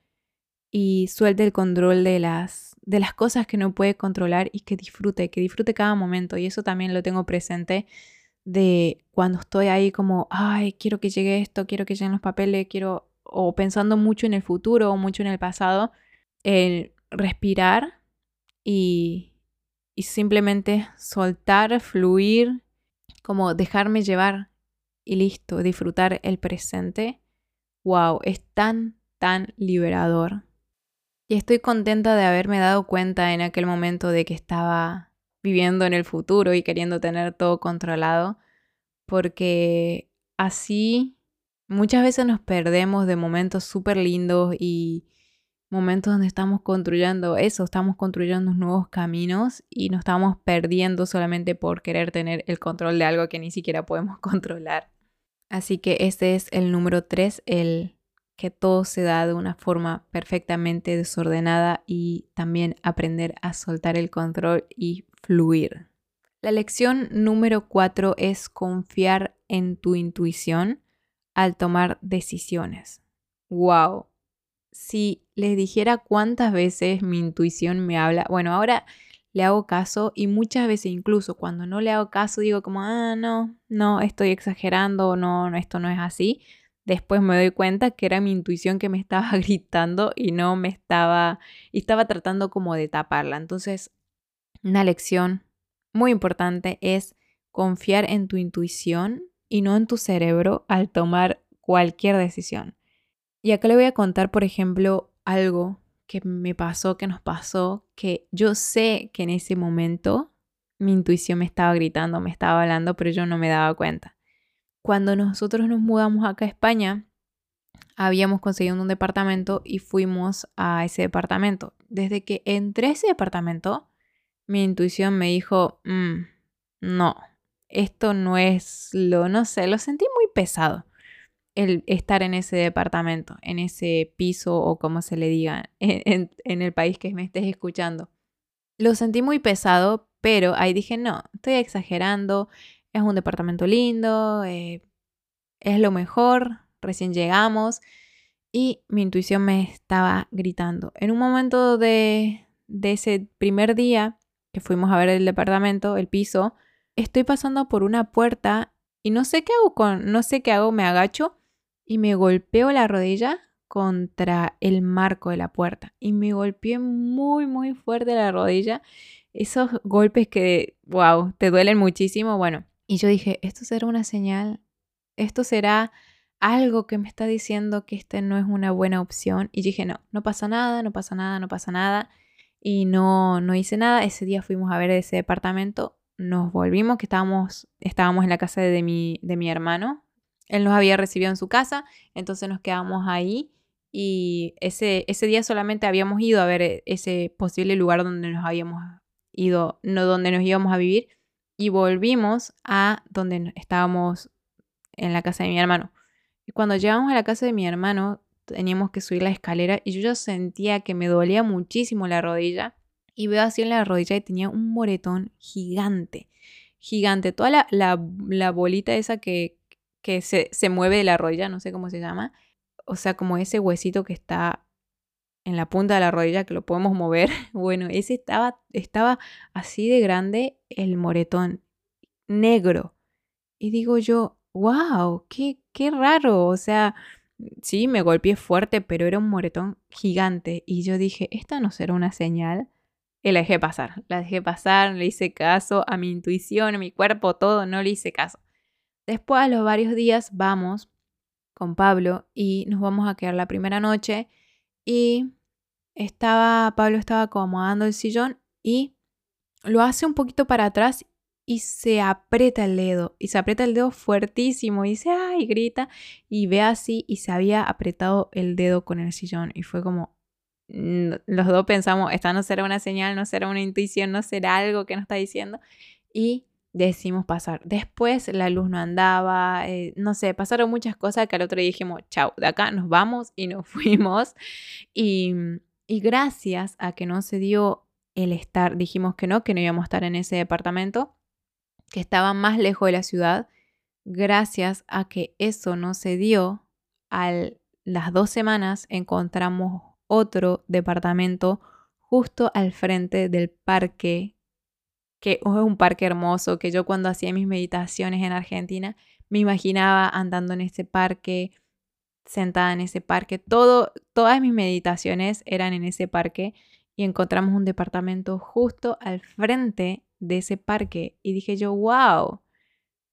y suelte el control de las, de las cosas que no puede controlar y que disfrute, que disfrute cada momento. Y eso también lo tengo presente de cuando estoy ahí como, ay, quiero que llegue esto, quiero que lleguen los papeles, quiero, o pensando mucho en el futuro o mucho en el pasado, el respirar y, y simplemente soltar, fluir, como dejarme llevar y listo, disfrutar el presente. Wow, es tan, tan liberador. Y estoy contenta de haberme dado cuenta en aquel momento de que estaba viviendo en el futuro y queriendo tener todo controlado, porque así muchas veces nos perdemos de momentos súper lindos y momentos donde estamos construyendo eso, estamos construyendo nuevos caminos y nos estamos perdiendo solamente por querer tener el control de algo que ni siquiera podemos *laughs* controlar. Así que este es el número 3, el que todo se da de una forma perfectamente desordenada y también aprender a soltar el control y fluir. La lección número 4 es confiar en tu intuición al tomar decisiones. ¡Wow! si les dijera cuántas veces mi intuición me habla, bueno, ahora le hago caso y muchas veces incluso cuando no le hago caso digo como, ah, no, no, estoy exagerando, no, no, esto no es así. Después me doy cuenta que era mi intuición que me estaba *laughs* gritando y no me estaba, y estaba tratando como de taparla. Entonces, una lección muy importante es confiar en tu intuición y no en tu cerebro al tomar cualquier decisión. Y acá le voy a contar, por ejemplo, algo que me pasó, que nos pasó, que yo sé que en ese momento mi intuición me estaba gritando, me estaba hablando, pero yo no me daba cuenta. Cuando nosotros nos mudamos acá a España, habíamos conseguido un departamento y fuimos a ese departamento. Desde que entré a ese departamento, mi intuición me dijo, mm, no, esto no es lo, no sé, lo sentí muy pesado el estar en ese departamento, en ese piso o como se le diga *laughs* en, el país que me estés escuchando. Lo sentí muy pesado, pero ahí dije, no, estoy exagerando, es un departamento lindo, eh, es lo mejor, recién llegamos y mi intuición me estaba gritando. En un momento de, de ese primer día que fuimos a ver el departamento, el piso, estoy pasando por una puerta y no sé qué hago con, no sé qué hago, me agacho y me golpeo la rodilla contra el marco de la puerta y me golpeé muy muy fuerte la rodilla. Esos golpes que, wow, te duelen muchísimo, bueno. Y yo dije, esto será una señal, esto será algo que me está diciendo que esta no es una buena opción. Y dije, no, no pasa nada, no pasa nada, no pasa nada. Y no, no hice nada. Ese día fuimos a ver ese departamento. Nos volvimos, que estábamos, estábamos en la casa de mi, de mi hermano. Él nos había recibido en su casa, entonces nos quedamos ahí. Y ese, ese día solamente habíamos ido a ver ese posible lugar donde nos habíamos ido, no donde nos íbamos a vivir. Y volvimos a donde estábamos en la casa de mi hermano. Y cuando llegamos a la casa de mi hermano, teníamos que subir la escalera y yo ya sentía que me dolía muchísimo la rodilla. Y veo así en la rodilla y tenía un moretón gigante, gigante. Toda la, la, bolita esa que, que se, se mueve de la rodilla, no sé cómo se llama. O sea, como ese huesito que está en la punta de la rodilla que lo podemos mover. *laughs* Bueno, ese estaba, estaba así de grande el moretón, negro. Y digo yo, wow, qué, qué raro. O sea, sí, me golpeé fuerte, pero era un moretón gigante. Y yo dije, esta no será una señal. Y la dejé pasar, la dejé pasar, le hice caso a mi intuición, a mi cuerpo, todo, no le hice caso. Después, a los varios días, vamos con Pablo y nos vamos a quedar la primera noche. Y estaba, Pablo estaba acomodando el sillón y lo hace un poquito para atrás y se aprieta el dedo y se aprieta el dedo fuertísimo y dice, ay, grita y ve así y se había apretado el dedo con el sillón y fue como, los dos pensamos, esta no será una señal, no será una intuición, no será algo que nos está diciendo y decimos pasar. Después la luz no andaba, eh, no sé, pasaron muchas cosas que al otro día dijimos, chau, de acá nos vamos y nos *laughs* fuimos y, y gracias a que no se dio el estar, dijimos que no, que no íbamos a estar en ese departamento que estaba más lejos de la ciudad, gracias a que eso no se dio, a las dos semanas encontramos otro departamento justo al frente del parque, que es un parque hermoso, que yo cuando hacía mis meditaciones en Argentina me imaginaba andando en ese parque, sentada en ese parque. Todo, todas mis meditaciones eran en ese parque y encontramos un departamento justo al frente de ese parque y dije yo, wow,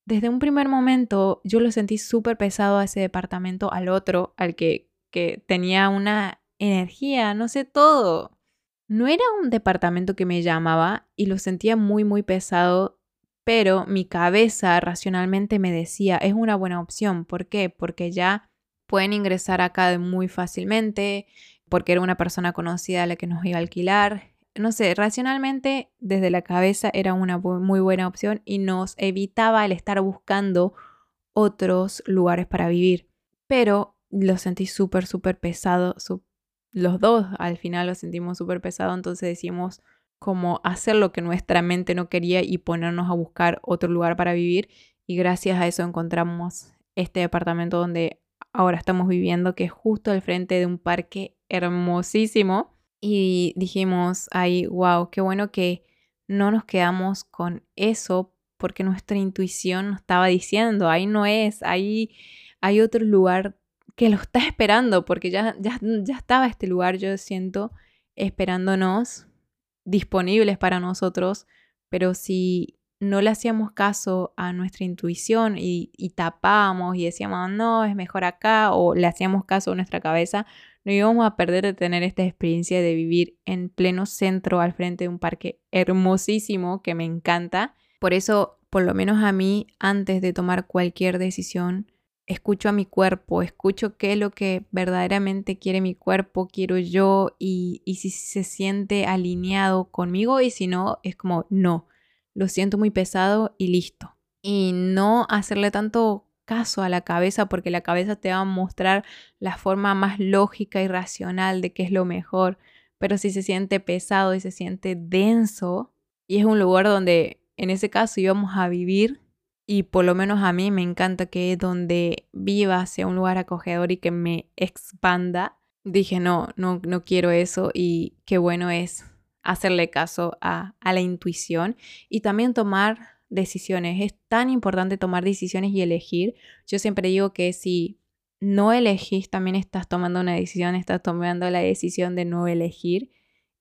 desde un primer momento yo lo sentí súper pesado a ese departamento, al otro, al que, que tenía una energía, no sé todo. No era un departamento que me llamaba y lo sentía muy, muy pesado, pero mi cabeza racionalmente me decía, es una buena opción. ¿Por qué? Porque ya pueden ingresar acá muy fácilmente, porque era una persona conocida a la que nos iba a alquilar, no sé, racionalmente desde la cabeza era una muy buena opción y nos evitaba el estar buscando otros lugares para vivir. Pero lo sentí súper, súper pesado. Los dos al final lo sentimos súper pesado, entonces decimos como hacer lo que nuestra mente no quería y ponernos a buscar otro lugar para vivir. Y gracias a eso encontramos este departamento donde ahora estamos viviendo, que es justo al frente de un parque hermosísimo y dijimos ahí, wow, qué bueno que no nos quedamos con eso porque nuestra intuición nos estaba diciendo, ahí no es, ahí hay otro lugar que lo está esperando, porque ya, ya, ya estaba este lugar, yo siento, esperándonos, disponibles para nosotros, pero si no le hacíamos caso a nuestra intuición y, y tapábamos y decíamos, no, es mejor acá, o le hacíamos caso a nuestra cabeza, no íbamos a perder de tener esta experiencia de vivir en pleno centro al frente de un parque hermosísimo que me encanta. Por eso, por lo menos a mí, antes de tomar cualquier decisión, escucho a mi cuerpo, escucho qué es lo que verdaderamente quiere mi cuerpo, quiero yo y, y si se siente alineado conmigo y si no, es como no, lo siento muy pesado y listo. Y no hacerle tanto caso a la cabeza porque la cabeza te va a mostrar la forma más lógica y racional de qué es lo mejor. Pero si se siente pesado y se siente denso, y es un lugar donde en ese caso íbamos a vivir, y por lo menos a mí me encanta que donde viva sea un lugar acogedor y que me expanda, dije no, no, no quiero eso y qué bueno es hacerle caso a, a la intuición y también tomar decisiones. Es tan importante tomar decisiones y elegir. Yo siempre digo que si no elegís, también estás tomando una decisión, estás tomando la decisión de no elegir.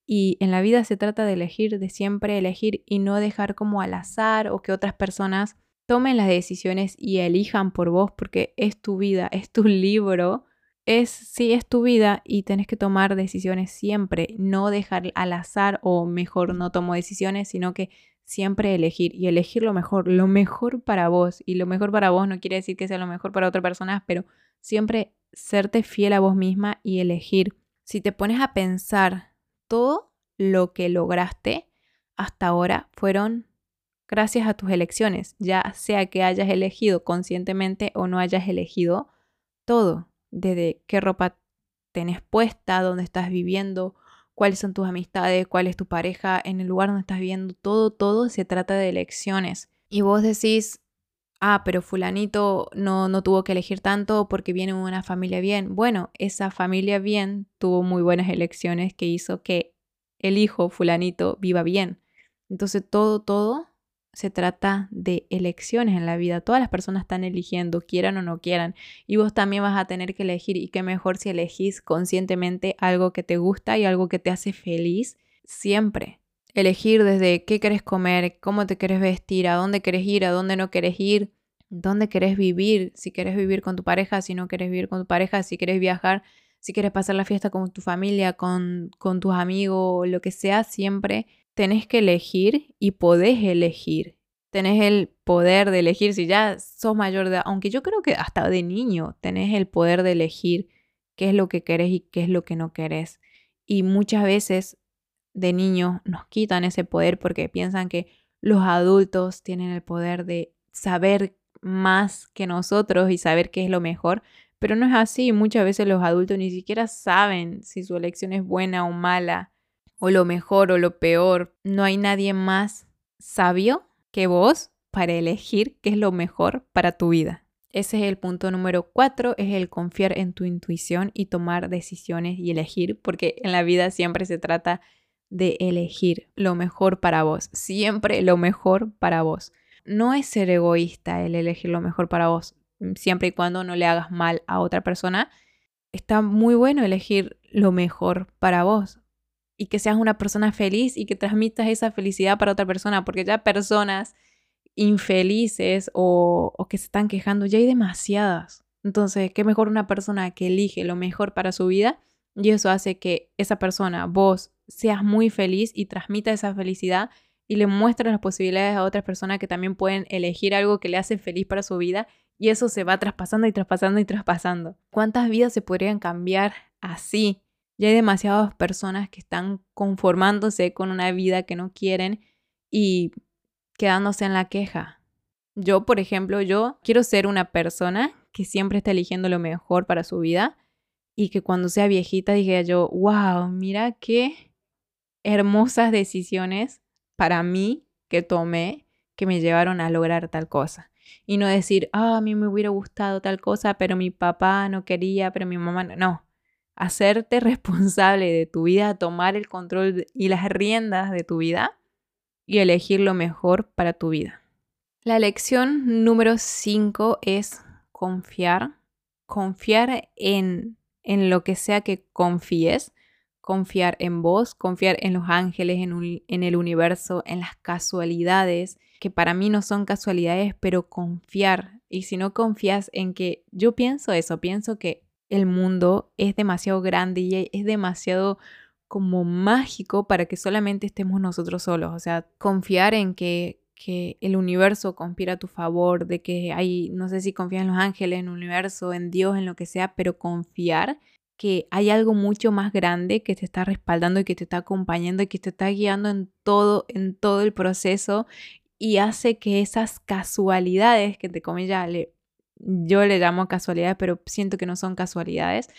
Y en la vida se trata de elegir, de siempre elegir y no dejar como al azar o que otras personas tomen las decisiones y elijan por vos porque es tu vida, *laughs* es tu libro, es sí es tu vida y tenés que tomar decisiones siempre, no dejar al azar o mejor no tomo decisiones, sino que siempre elegir y elegir lo mejor, lo mejor para vos y lo mejor para vos no quiere decir que sea lo mejor para otra persona, pero siempre serte fiel a vos misma y elegir. Si te pones a pensar todo lo que lograste hasta ahora fueron gracias a tus elecciones, ya sea que hayas elegido conscientemente o no hayas elegido todo, desde qué ropa tenés puesta, dónde estás viviendo, cuáles son tus amistades, cuál es tu pareja, en el lugar donde estás viviendo, todo, todo se trata de elecciones. Y vos decís, ah, pero fulanito no, no tuvo que elegir tanto porque viene una familia bien. Bueno, esa familia bien tuvo muy buenas elecciones que hizo que el hijo fulanito viva bien. Entonces todo, todo se trata de elecciones en la vida. Todas las personas están eligiendo, quieran o no quieran. Y vos también vas a tener que elegir. Y qué mejor si elegís conscientemente algo que te gusta y algo que te hace feliz siempre. Elegir desde qué querés comer, cómo te querés vestir, a dónde querés ir, a dónde no querés ir, dónde querés vivir, si querés vivir con tu pareja, si no querés vivir con tu pareja, si querés viajar, si quieres pasar la fiesta con tu familia, con, con tus amigos, lo que sea, siempre tenés que elegir y podés elegir. Tenés el poder de elegir si ya sos mayor de edad, aunque yo creo que hasta de niño tenés el poder de elegir qué es lo que querés y qué es lo que no querés. Y muchas veces de niños nos quitan ese poder porque piensan que los adultos tienen el poder de saber más que nosotros y saber qué es lo mejor, pero no es así. Muchas veces los adultos ni siquiera saben si su elección es buena o mala o lo mejor o lo peor. No hay nadie más sabio que vos para elegir qué es lo mejor para tu vida. Ese es el punto número cuatro, es el confiar en tu intuición y tomar decisiones y elegir, porque en la vida siempre se trata de elegir lo mejor para vos, siempre lo mejor para vos. No es ser egoísta el elegir lo mejor para vos, siempre y cuando no le hagas mal a otra persona. Está muy bueno elegir lo mejor para vos, y que seas una persona feliz y que transmitas esa felicidad para otra persona, porque ya personas infelices o, que se están quejando, ya hay demasiadas. Entonces, qué mejor una persona que elige lo mejor para su vida y eso hace que esa persona, vos, seas muy feliz y transmita esa felicidad y le muestres las posibilidades a otras personas que también pueden elegir algo que le hace feliz para su vida y eso se va traspasando y traspasando y traspasando. ¿Cuántas vidas se podrían cambiar así? Ya hay demasiadas personas que están conformándose con una vida que no quieren y quedándose en la queja. Yo, por ejemplo, yo quiero ser una persona que siempre está eligiendo lo mejor para su vida y que cuando sea viejita diga yo, wow, mira qué hermosas decisiones para mí que tomé que me llevaron a lograr tal cosa. Y no decir, ah, a mí me hubiera gustado tal cosa, pero mi papá no quería, pero mi mamá. No, hacerte *laughs* responsable de tu vida, tomar el control y las riendas de tu vida y elegir lo mejor para tu vida. La lección número 5 es confiar, confiar en, en lo que sea que confíes, confiar en vos, confiar en los ángeles, en, en el universo, en las casualidades, que para mí no son casualidades, pero confiar. Y si no confías en que yo pienso eso, pienso que el mundo es demasiado grande y es demasiado como mágico para que solamente estemos nosotros solos. O sea, confiar en que, que el universo conspira a tu favor, de que hay, no sé si confías en los ángeles, en el universo, en Dios, en lo que sea, pero confiar que hay algo mucho más grande que te está respaldando y que te está acompañando y que te está guiando en todo, en todo el proceso y hace que esas casualidades que te ya le yo le llamo casualidades, pero siento que no son casualidades,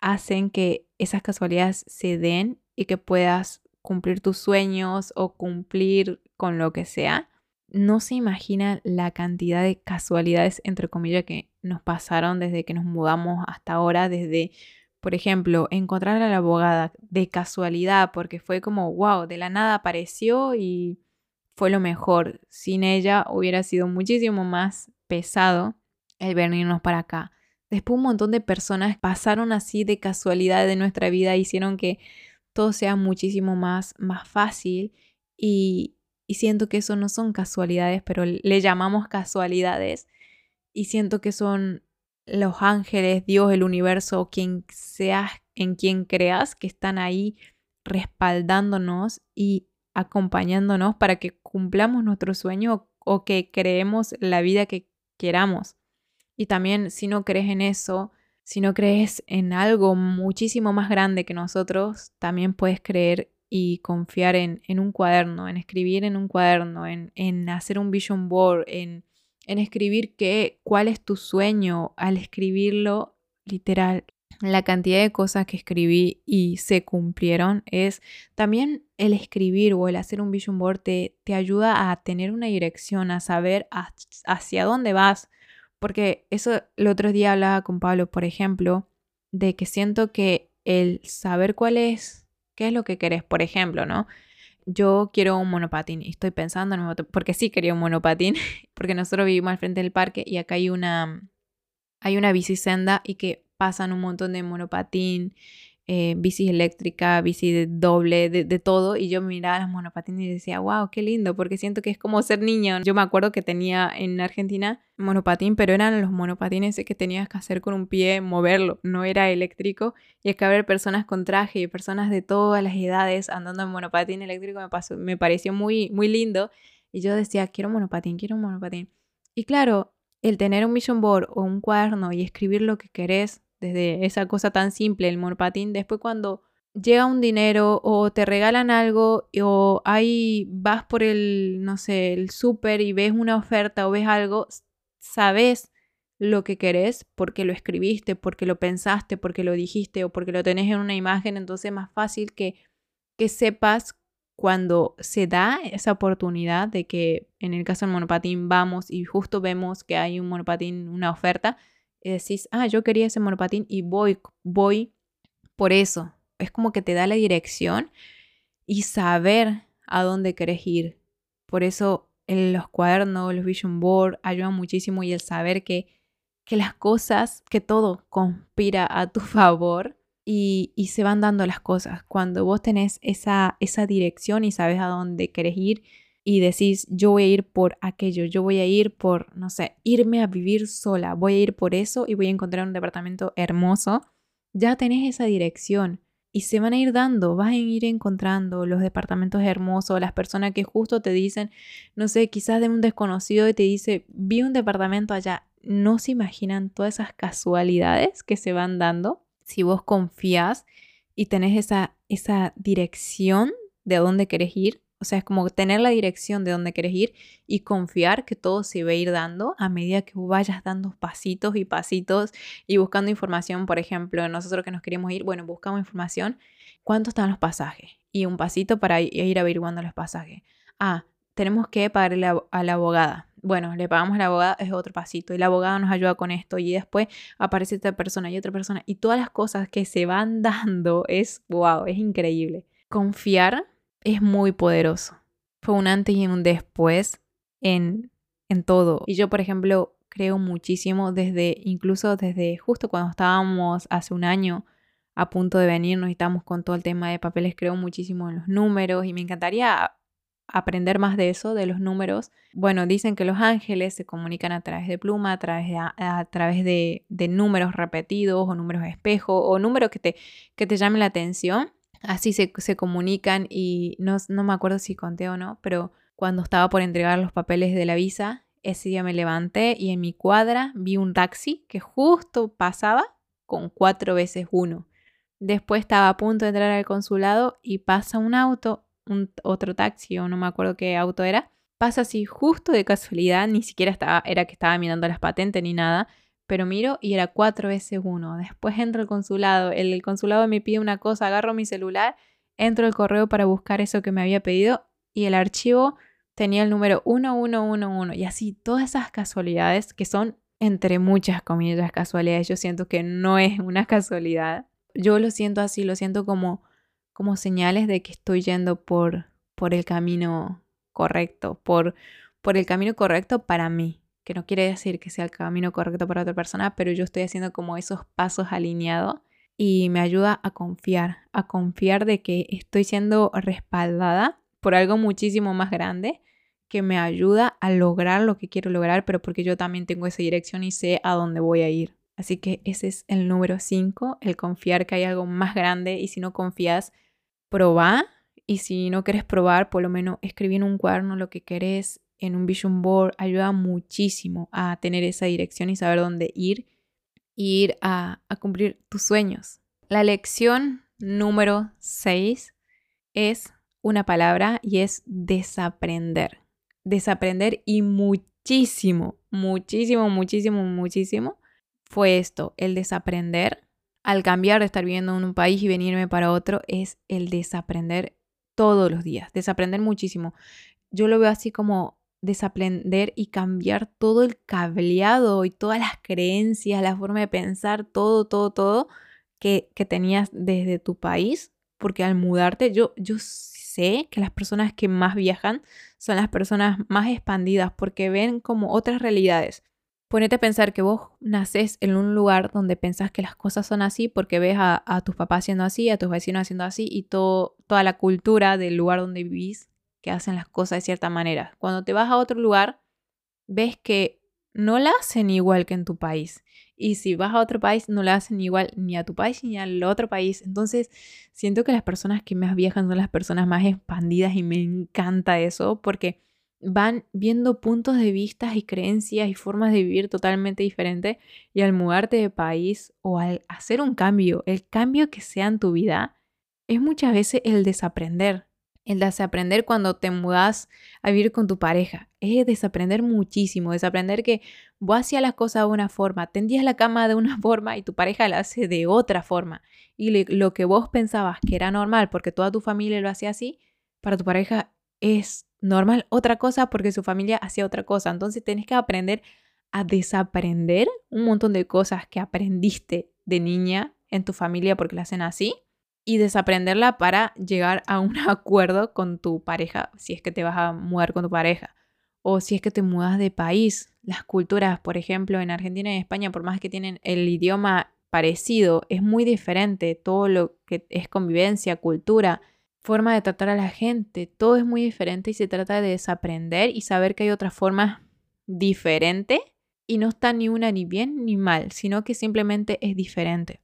hacen que esas casualidades se den y que puedas cumplir tus sueños o cumplir con lo que sea. No se imagina la cantidad de casualidades, entre comillas, que nos pasaron desde que nos mudamos hasta ahora, desde, por ejemplo, encontrar a la abogada de casualidad, porque fue como, wow, de la nada apareció y fue lo mejor. Sin ella hubiera sido muchísimo más pesado el venirnos para acá. Después un montón de personas pasaron así de casualidad de nuestra vida, hicieron que todo sea muchísimo más, más fácil y, y siento que eso no son casualidades, pero le llamamos casualidades y siento que son los ángeles, Dios, el universo, quien seas, en quien creas, que están ahí respaldándonos y acompañándonos para que cumplamos nuestro sueño o que creemos la vida que queramos. Y también si no crees en eso, si no crees en algo muchísimo más grande que nosotros, también puedes creer y confiar en, en un cuaderno, en escribir en un cuaderno, en, en hacer un vision board, en en escribir qué, cuál es tu sueño, al escribirlo literal, la cantidad de cosas que escribí y se cumplieron es también el escribir o el hacer un vision board te, te ayuda a tener una dirección, a saber hacia dónde vas. Porque eso el otro día hablaba con Pablo, por ejemplo, de que siento que el saber cuál es, qué es lo que querés, por ejemplo, ¿no? yo quiero un monopatín y estoy pensando en un porque sí quería un monopatín, *laughs* porque nosotros vivimos al frente del parque y acá hay una, hay una bicisenda y que pasan un montón de monopatín eh, bici eléctrica, bici de doble, de, todo, y yo miraba las monopatines y decía, wow, qué lindo, porque siento que es como ser niño. Yo me acuerdo que tenía en Argentina monopatín, pero eran los monopatines que tenías que hacer con un pie, moverlo, no era eléctrico, y es que haber personas con traje y personas de todas las edades andando en monopatín eléctrico me, pasó, me pareció muy, muy lindo, y yo decía, quiero monopatín, quiero un monopatín. Y claro, el tener un vision board o un cuaderno y escribir lo que querés desde esa cosa tan simple, el monopatín, después cuando llega un dinero o te regalan algo o ahí vas por el, no sé, el súper y ves una oferta o ves algo, sabes lo que querés porque lo escribiste, porque lo pensaste, porque lo dijiste o porque lo tenés en una imagen, entonces es más fácil que, que sepas cuando se da esa oportunidad de que en el caso del monopatín vamos y justo vemos que hay un monopatín, una oferta, y decís, ah, yo quería ese monopatín y voy, voy por eso. Es como que te da la dirección y saber a dónde querés ir. Por eso en los cuadernos, los vision board ayudan muchísimo y el saber que, que las cosas, que todo conspira a tu *laughs* favor y, y, se van dando las cosas. Cuando vos tenés esa, esa dirección y sabes a dónde querés ir, y decís, yo voy a ir por aquello, yo voy a ir por, no sé, irme a vivir sola, voy a ir por eso y voy a encontrar un departamento hermoso, ya tenés esa dirección y se van a ir dando, vas a ir encontrando los departamentos hermosos, las personas que justo te dicen, no sé, quizás de un desconocido y te dice, vi un departamento allá, no se imaginan todas esas casualidades que se van dando si vos confías y tenés esa, esa dirección de dónde querés ir o sea, es como tener la dirección de dónde quieres ir y confiar que todo se va ir dando a medida que vayas dando pasitos y pasitos y buscando información. Por ejemplo, nosotros que nos queremos ir, bueno, buscamos información. ¿Cuánto están los pasajes? Y un pasito para ir averiguando los pasajes. Ah, tenemos que pagarle a la abogada. Bueno, le pagamos a la abogada, es otro pasito. Y la abogada nos ayuda con esto. Y después aparece otra persona y otra persona. Y todas las cosas que se van *laughs* dando es wow, es increíble. Confiar es muy poderoso. Fue un antes y un después en, en todo. Y yo, por ejemplo, creo muchísimo desde, incluso desde justo cuando estábamos hace un año a punto de venirnos y estábamos con todo el tema de papeles, creo muchísimo en los números y me encantaría aprender más de eso, de los números. Bueno, dicen que los ángeles se comunican a través de pluma, a través de, a, través de, de números repetidos o números de espejo o números que te, que te llamen la atención así se, comunican y no, no me acuerdo si conté o no, pero cuando estaba por entregar los papeles de la visa, ese día me levanté y en mi cuadra vi un taxi que justo pasaba con cuatro veces uno. Después estaba a punto de entrar al consulado y pasa un auto, un, otro taxi o no me acuerdo qué auto era. Pasa así justo de casualidad, ni siquiera estaba, era que estaba mirando las patentes ni nada pero miro y era cuatro veces uno. Después entro al consulado, el, consulado me pide una cosa, agarro mi celular, entro al correo para buscar eso que me había pedido y el archivo tenía el número 1111 y así todas esas casualidades que son entre muchas comillas casualidades, yo siento que no es una casualidad. Yo lo siento así, lo siento como como señales de que estoy yendo por por el camino correcto, por, por el camino correcto para mí, que no quiere decir que sea el camino correcto para otra persona, pero yo estoy haciendo como esos pasos alineados y me ayuda a confiar, a confiar de que estoy siendo respaldada por algo muchísimo más grande que me ayuda a lograr lo que quiero lograr, pero porque yo también tengo esa dirección y sé a dónde voy a ir. Así que ese es el número 5, el confiar que hay algo más grande y si no confías, probá y si no quieres probar, por lo menos escribir en un cuaderno lo que querés, en un vision board, ayuda muchísimo a tener esa dirección y saber dónde ir, ir a, a cumplir tus sueños. La lección número 6 es una palabra y es desaprender. Desaprender y muchísimo, muchísimo, muchísimo, muchísimo fue esto, el desaprender. Al cambiar de estar viviendo en un país y venirme para otro, es el desaprender todos los días, desaprender muchísimo. Yo lo veo así como desaprender y cambiar todo el cableado y todas las creencias, la forma de pensar, todo, todo, todo que, que tenías desde tu país, porque al mudarte yo, yo sé que las personas que más viajan son las personas más expandidas porque ven como otras realidades. Ponete a pensar que vos naces en un lugar donde pensás que las cosas son así porque ves a, tus papás haciendo así, a tus vecinos haciendo así y todo, toda la cultura del lugar donde vivís que hacen las cosas de cierta manera. Cuando te vas a otro lugar, ves que no la hacen igual que en tu país. Y si vas a otro país, no la hacen igual ni a tu país ni al otro país. Entonces, siento que las personas que más viajan son las personas más expandidas y me encanta eso porque van viendo puntos de vista y creencias y formas de vivir totalmente diferentes y al mudarte de país o al hacer un cambio, el cambio que sea en tu vida, es muchas veces el desaprender. El desaprender cuando te mudas a vivir con tu pareja. Es desaprender muchísimo, desaprender que vos hacías las cosas de una forma, tendías la cama de una *laughs* forma y tu pareja la hace de otra forma. Y lo que vos pensabas que era normal porque toda tu familia lo hacía así, para tu pareja es normal otra cosa porque su familia hacía otra cosa. Entonces tenés que aprender a desaprender un montón de cosas que aprendiste de niña en tu familia porque la hacen así y desaprenderla para llegar a un *laughs* acuerdo con tu pareja, si es que te vas a mudar con tu pareja o si es que te mudas de país. Las culturas, por ejemplo, en Argentina y España, por más que tienen el idioma parecido, es muy diferente todo lo que es convivencia, cultura forma de tratar a la gente, todo es muy diferente y se trata de desaprender y saber que hay otras formas diferentes y no está ni una ni bien ni mal, sino que simplemente es diferente.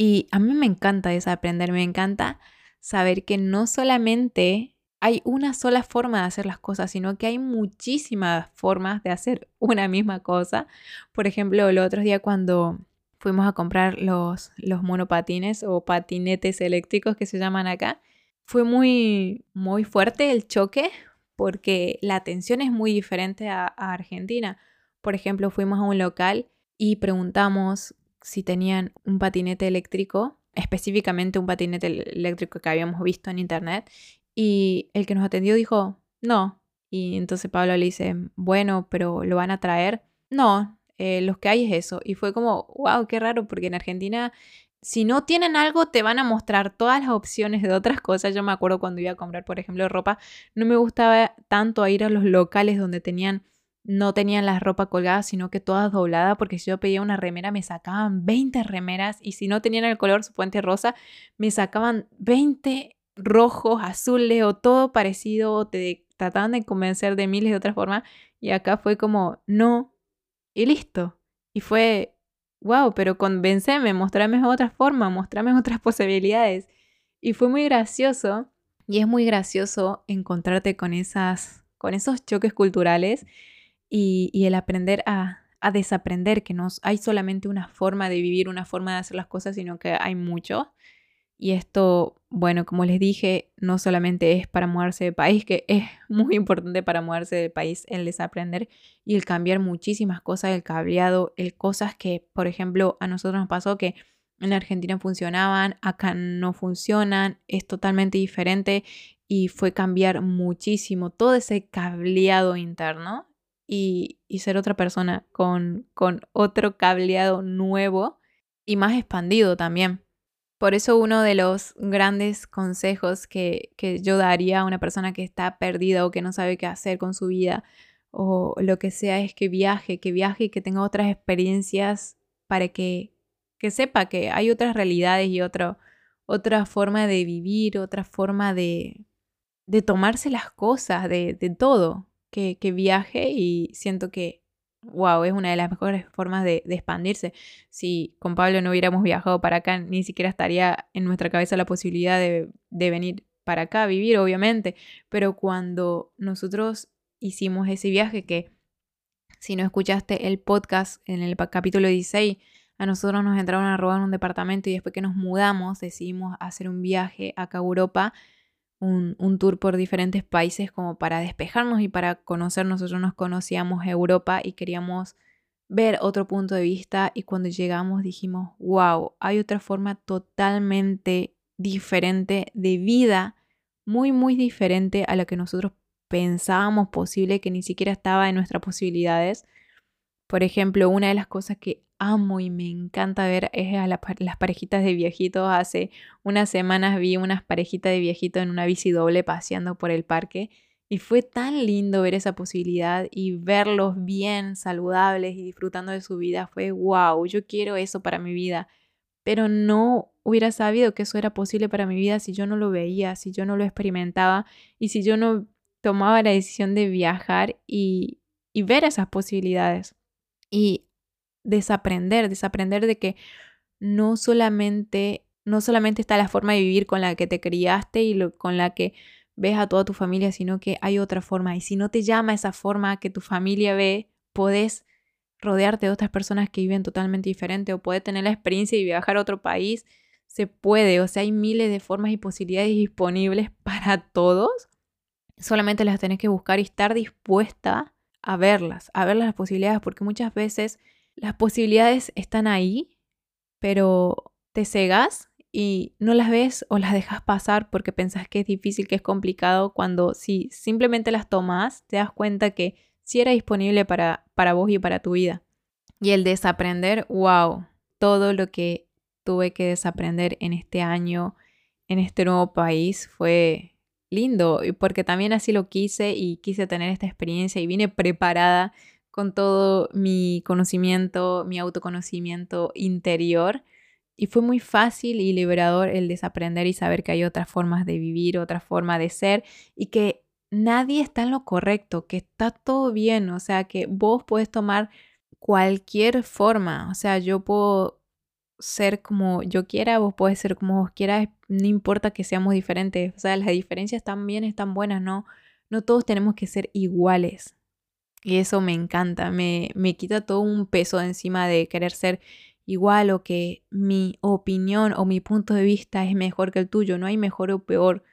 Y a mí me encanta desaprender, me encanta saber que no solamente hay una sola forma de hacer las cosas, sino que hay muchísimas formas de hacer *laughs* una misma cosa. Por ejemplo, el otro día cuando fuimos a comprar los, los monopatines o patinetes eléctricos que se llaman acá, fue muy, muy fuerte el choque porque la atención es muy diferente a, Argentina. Por ejemplo, fuimos a un local y preguntamos si tenían un patinete eléctrico, específicamente un patinete eléctrico que habíamos visto en internet, y el que nos atendió dijo, no. Y entonces Pablo le dice, bueno, pero ¿lo van a traer? No, eh, los que hay es eso. Y fue como, wow, qué raro, porque en Argentina si no tienen algo, te van a mostrar todas las opciones de otras cosas. Yo me acuerdo cuando iba a comprar, por ejemplo, ropa, no me gustaba tanto ir a los locales donde tenían, no tenían la ropa colgada, sino que todas dobladas, porque si yo pedía una remera, me sacaban 20 remeras y si no tenían el color supuente rosa, me sacaban 20 rojos, azules o todo parecido, o te trataban de convencer de miles de otras formas. Y acá fue como, no, y listo. Y fue wow, pero convenceme, mostrame otra forma, mostrame otras *laughs* posibilidades. Y fue muy gracioso, y es muy gracioso encontrarte con, esas, con esos choques culturales y, el aprender a, a, desaprender que no hay solamente una forma de vivir, una forma de hacer las cosas, sino que hay mucho. Y esto, bueno, como les dije, no solamente es para mudarse de país, que es *laughs* muy importante para mudarse de país el desaprender y el cambiar muchísimas cosas, el cableado, el cosas que, por ejemplo, a nosotros nos pasó que en Argentina funcionaban, acá no funcionan, es totalmente diferente y fue cambiar muchísimo todo ese cableado interno y, ser otra persona con, con otro cableado nuevo y más expandido también. Por eso uno de los grandes consejos que, que yo daría a una persona que está perdida o que no sabe qué hacer con su vida o lo que sea es que viaje, que viaje y que tenga otras experiencias para que, que sepa que hay otras realidades y otro, otra forma de vivir, otra forma de, de tomarse las cosas, de, de todo, que, que, viaje y siento que, wow, es una de las mejores formas de, de, expandirse. Si con Pablo no hubiéramos viajado para acá, ni siquiera estaría en nuestra cabeza la posibilidad de, de venir para acá a vivir, obviamente, pero cuando nosotros hicimos ese viaje que si no escuchaste el podcast en el capítulo 16, a nosotros nos entraron a robar un departamento y después que nos mudamos decidimos hacer un viaje acá a Europa, un, un, tour por diferentes países como para despejarnos y para conocer. Nosotros nos conocíamos Europa y queríamos ver otro punto de vista y cuando llegamos dijimos, wow, hay otra forma totalmente diferente de vida, muy, muy diferente a la que nosotros pensábamos posible, que ni siquiera estaba en nuestras posibilidades. Por ejemplo, una de las cosas que amo y me encanta ver es a las parejitas de viejitos. Hace unas semanas vi unas parejitas de viejitos en una bici doble paseando por el parque y fue tan lindo ver esa posibilidad y verlos bien saludables y disfrutando de su vida. Fue wow, yo quiero eso para mi vida. Pero no hubiera sabido que eso era posible para mi vida si yo no lo veía, si yo no lo experimentaba y si yo no tomaba la decisión de viajar y, y ver esas posibilidades. Y desaprender, desaprender de que no solamente, no solamente está la forma de vivir con la que te criaste y con la que ves a toda tu familia, sino que hay otra forma. Y si no te llama esa forma que tu familia ve, podés rodearte de otras personas que viven totalmente diferente o podés tener la experiencia de viajar a otro país. Se puede, o sea, hay miles de formas y posibilidades disponibles *laughs* para todos. Solamente las tenés que buscar y estar dispuesta a verlas, a ver las posibilidades, porque muchas veces las posibilidades están ahí, pero te cegas y no las ves o las dejas pasar porque pensás que es difícil, que es complicado, cuando si simplemente las tomas, te das cuenta que sí era disponible para, para vos y para tu vida. Y el desaprender, wow, todo lo que tuve que desaprender en este año, en este nuevo país, fue lindo, porque también así lo quise y quise tener esta experiencia y vine preparada con todo mi conocimiento, mi autoconocimiento interior. Y fue muy fácil y liberador el desaprender y saber que hay otras formas de vivir, otra forma de ser y que nadie está en lo correcto, que está todo bien, o sea, que vos puedes tomar cualquier forma, o sea, yo puedo ser como yo quiera, vos puedes ser como vos quieras, no importa que seamos diferentes, o sea, las diferencias también están buenas, no, no todos tenemos que ser iguales. Y eso me encanta, me, me quita todo un peso encima de querer ser igual o que mi opinión o mi punto de vista es mejor que el tuyo. No hay mejor o peor.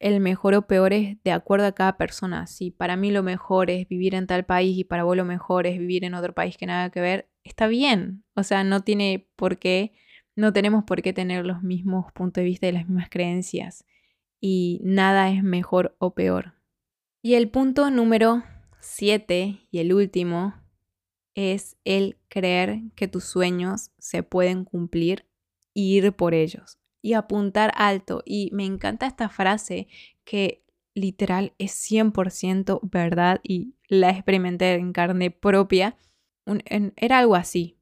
El mejor o peor es de acuerdo a cada persona. Si para mí lo mejor es vivir en tal país y para vos lo mejor es vivir en otro país que nada que ver, está bien. O sea, no tiene por qué, no tenemos por qué tener los mismos puntos de vista y las mismas creencias. Y nada es mejor o peor. Y el punto número siete y el último es el creer que tus sueños se pueden cumplir e ir por ellos y apuntar alto. Y me encanta esta frase que literal es 100% verdad y la experimenté en carne propia. era algo así.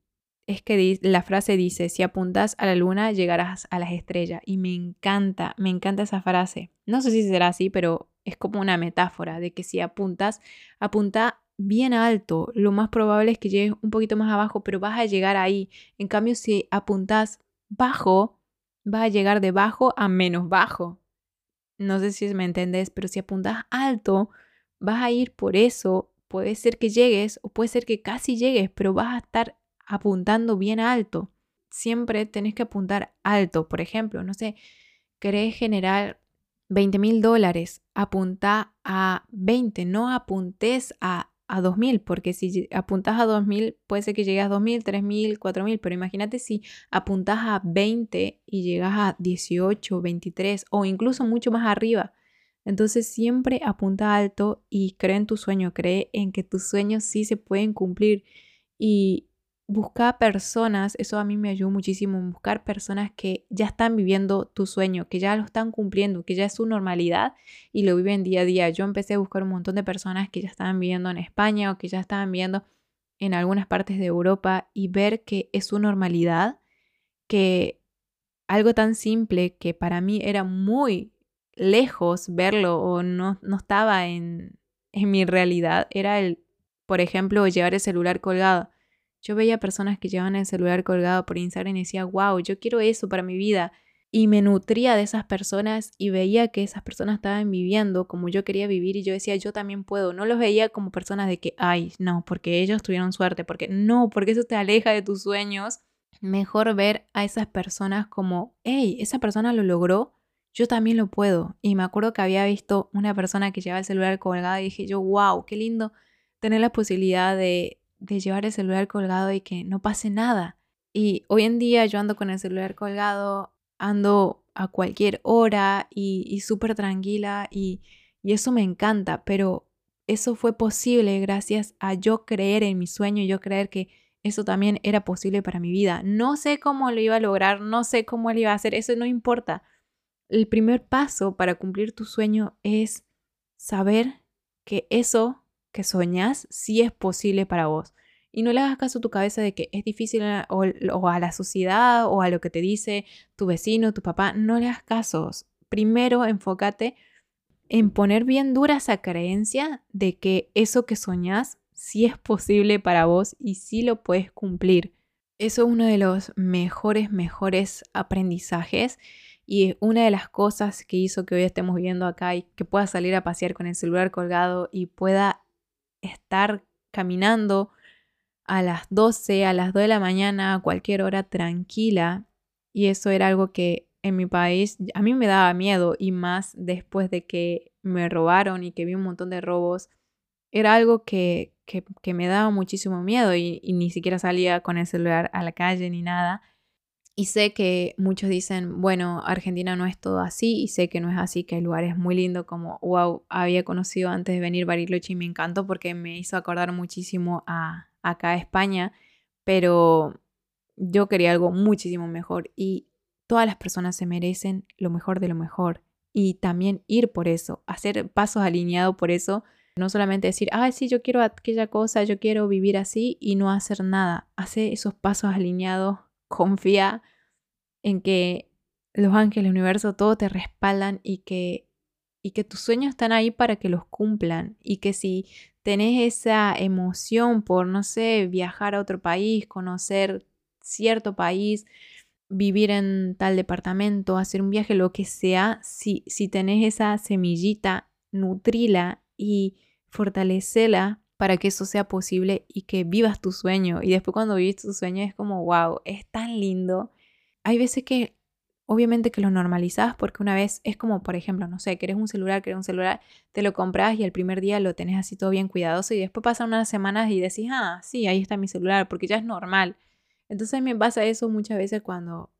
Es que la frase dice, si apuntas a la luna, llegarás a las estrellas. Y me encanta, me encanta esa frase. No sé si será así, pero es como una metáfora de que si apuntas, apunta bien alto. Lo más probable es que llegues un poquito más abajo, pero vas a llegar ahí. En cambio, si apuntas bajo, vas a llegar de bajo a menos bajo. No sé si me entendés, pero si apuntas alto, vas a ir por eso. Puede ser que llegues o puede ser que casi llegues, pero vas a estar apuntando bien alto. Siempre tenés que apuntar alto. Por ejemplo, no sé, querés generar 20 mil dólares, apunta a 20, no apuntes a, a 2 mil, porque si apuntas a 2 mil puede ser que llegues a 2 mil, 3 mil, 4 mil, pero imagínate si apuntas a 20 y llegas a 18, 23 o incluso mucho más arriba. Entonces siempre apunta alto y cree en tu sueño, cree en que tus sueños sí se pueden cumplir y buscar personas, eso a mí me ayudó muchísimo, buscar personas que ya están viviendo tu sueño, que ya lo están cumpliendo, que ya es su normalidad y lo viven día a día. Yo empecé a buscar un montón de personas que ya estaban viviendo en España o que ya estaban viviendo en algunas partes de Europa y ver que es su normalidad, que algo tan simple que para mí era muy lejos verlo o no, no estaba en, en mi realidad, era el, por ejemplo, llevar el celular colgado yo veía personas que llevaban el celular colgado por Instagram y decía, wow, yo quiero eso para mi vida. Y me nutría de esas personas y veía que esas personas estaban viviendo como yo quería vivir y yo decía, yo también puedo. No los veía como personas de que, ay, no, porque ellos tuvieron suerte, porque no, porque eso te aleja de tus sueños. Mejor ver a esas personas como, hey, esa persona lo logró, yo también lo puedo. Y me acuerdo que había visto una persona que llevaba el celular colgado y dije yo, wow, qué lindo tener la posibilidad de, de llevar el celular colgado y que no pase nada. Y hoy en día yo ando con el celular colgado, ando a cualquier hora y, y súper tranquila y, y eso me encanta, pero eso fue posible gracias a yo creer en mi sueño y yo creer que eso también era posible para mi vida. No sé cómo lo iba a lograr, no sé cómo lo iba a hacer, eso no importa. El primer paso para cumplir tu sueño es saber que eso que soñas sí es posible para vos. Y no le hagas caso a tu cabeza de que es difícil o, a la sociedad o a lo que te dice tu vecino, tu papá. No le hagas caso. Primero enfócate en poner bien dura esa creencia de que eso que soñás sí es posible para vos y sí lo puedes cumplir. Eso es uno de los mejores, mejores aprendizajes y una de las cosas que hizo que hoy estemos viviendo acá y que pueda salir a pasear con el celular colgado y pueda estar caminando a las 12, a las 2 de la mañana, a cualquier hora tranquila. Y eso era algo que en mi país a mí me daba miedo y más después de que me robaron y que vi un montón de robos. Era algo que, que, me daba muchísimo miedo y, y ni siquiera salía con el celular a la calle ni nada. Y sé que muchos dicen, bueno, Argentina no es todo así, y sé que no es así, que hay lugares muy lindos como, wow, había conocido antes de venir Bariloche y me encantó porque me hizo acordar muchísimo a acá España, pero yo quería algo muchísimo mejor y todas las personas se merecen lo mejor de lo mejor y también ir por eso, hacer pasos alineados por eso, no solamente decir, ay, sí, yo quiero aquella cosa, yo quiero vivir así y no hacer nada, hacer esos pasos alineados confía en que los ángeles, el universo, todo te respaldan y que, y que tus sueños están ahí para que los cumplan y que si tenés esa emoción por, no sé, viajar a otro país, conocer cierto país, vivir en tal departamento, hacer un viaje, lo que sea, si, si tenés esa semillita, nutrila y fortalecela para que eso sea posible y que vivas tu sueño. Y después cuando vivís tu sueño es como, wow, es tan lindo. Hay veces que obviamente que lo normalizás porque una vez es como, por ejemplo, no sé, querés un celular, querés un celular, te lo compras y el primer día lo tenés así todo bien cuidadoso y después pasan unas semanas y decís, ah, sí, ahí está mi celular, porque ya es normal. Entonces me pasa eso muchas veces cuando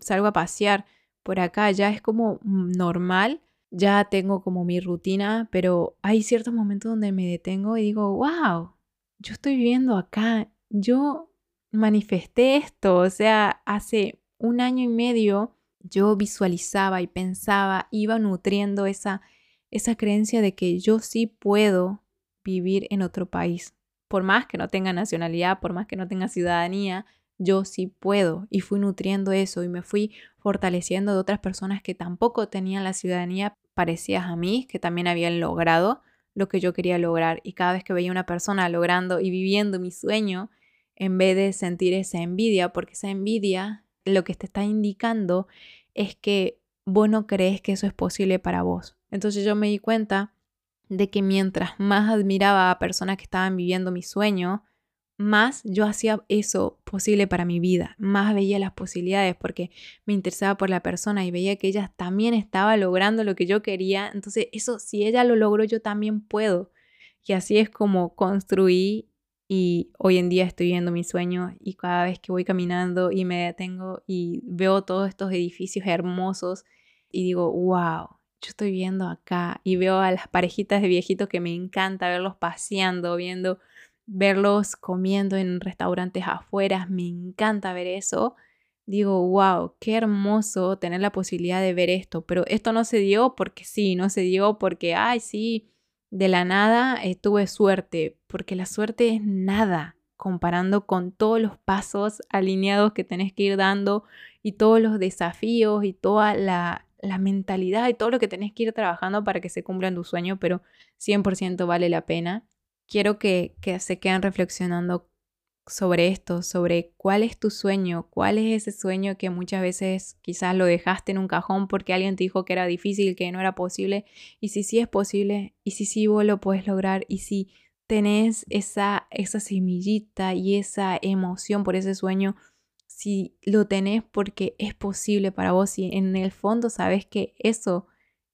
salgo a pasear por acá, ya es como normal ya tengo como mi rutina, pero hay ciertos momentos donde me detengo y digo, wow, yo estoy viviendo acá, yo manifesté esto, o sea, hace un año y medio yo visualizaba y pensaba, iba nutriendo esa, esa creencia de que yo sí puedo vivir en otro país. Por más que no tenga nacionalidad, por más que no tenga ciudadanía, yo sí puedo. Y fui nutriendo eso y me fui fortaleciendo de otras personas que tampoco tenían la ciudadanía parecidas a mí, que también habían logrado lo que yo quería lograr. Y cada vez que veía una persona logrando y viviendo mi sueño, en vez de sentir esa envidia, porque esa envidia lo que te está indicando es que vos no crees que eso es posible para vos. Entonces yo me di cuenta de que mientras más admiraba a personas que estaban viviendo mi sueño, más yo hacía eso posible para mi vida, más veía las posibilidades porque me interesaba por la persona y veía que ella también estaba logrando lo que yo quería. Entonces, eso, si ella lo logró, yo también puedo. Y así es como construí y hoy en día estoy viendo mi sueño y cada vez que voy caminando y me detengo y veo todos estos edificios hermosos y digo, wow, yo estoy viendo acá y veo a las parejitas de viejitos que me encanta verlos paseando, viendo verlos comiendo en restaurantes afuera, me encanta ver eso. Digo, wow, qué hermoso tener la posibilidad de ver esto, pero esto no se dio porque sí, no se dio porque, ay, sí, de la nada eh, tuve suerte, porque la suerte es nada comparando con todos los pasos alineados que tenés que ir dando y todos los desafíos y toda la, mentalidad y todo lo que tenés que ir trabajando para que se cumplan tus sueños, pero 100% vale la pena. Quiero que, que se queden reflexionando sobre esto, sobre cuál es tu sueño, cuál es ese sueño que muchas veces quizás lo dejaste en un cajón porque alguien te dijo que era difícil, que no era posible, y si sí es posible, y si sí vos lo puedes lograr, y si tenés esa, esa semillita y esa emoción por ese sueño, si lo tenés porque es posible para vos y en el fondo sabes que eso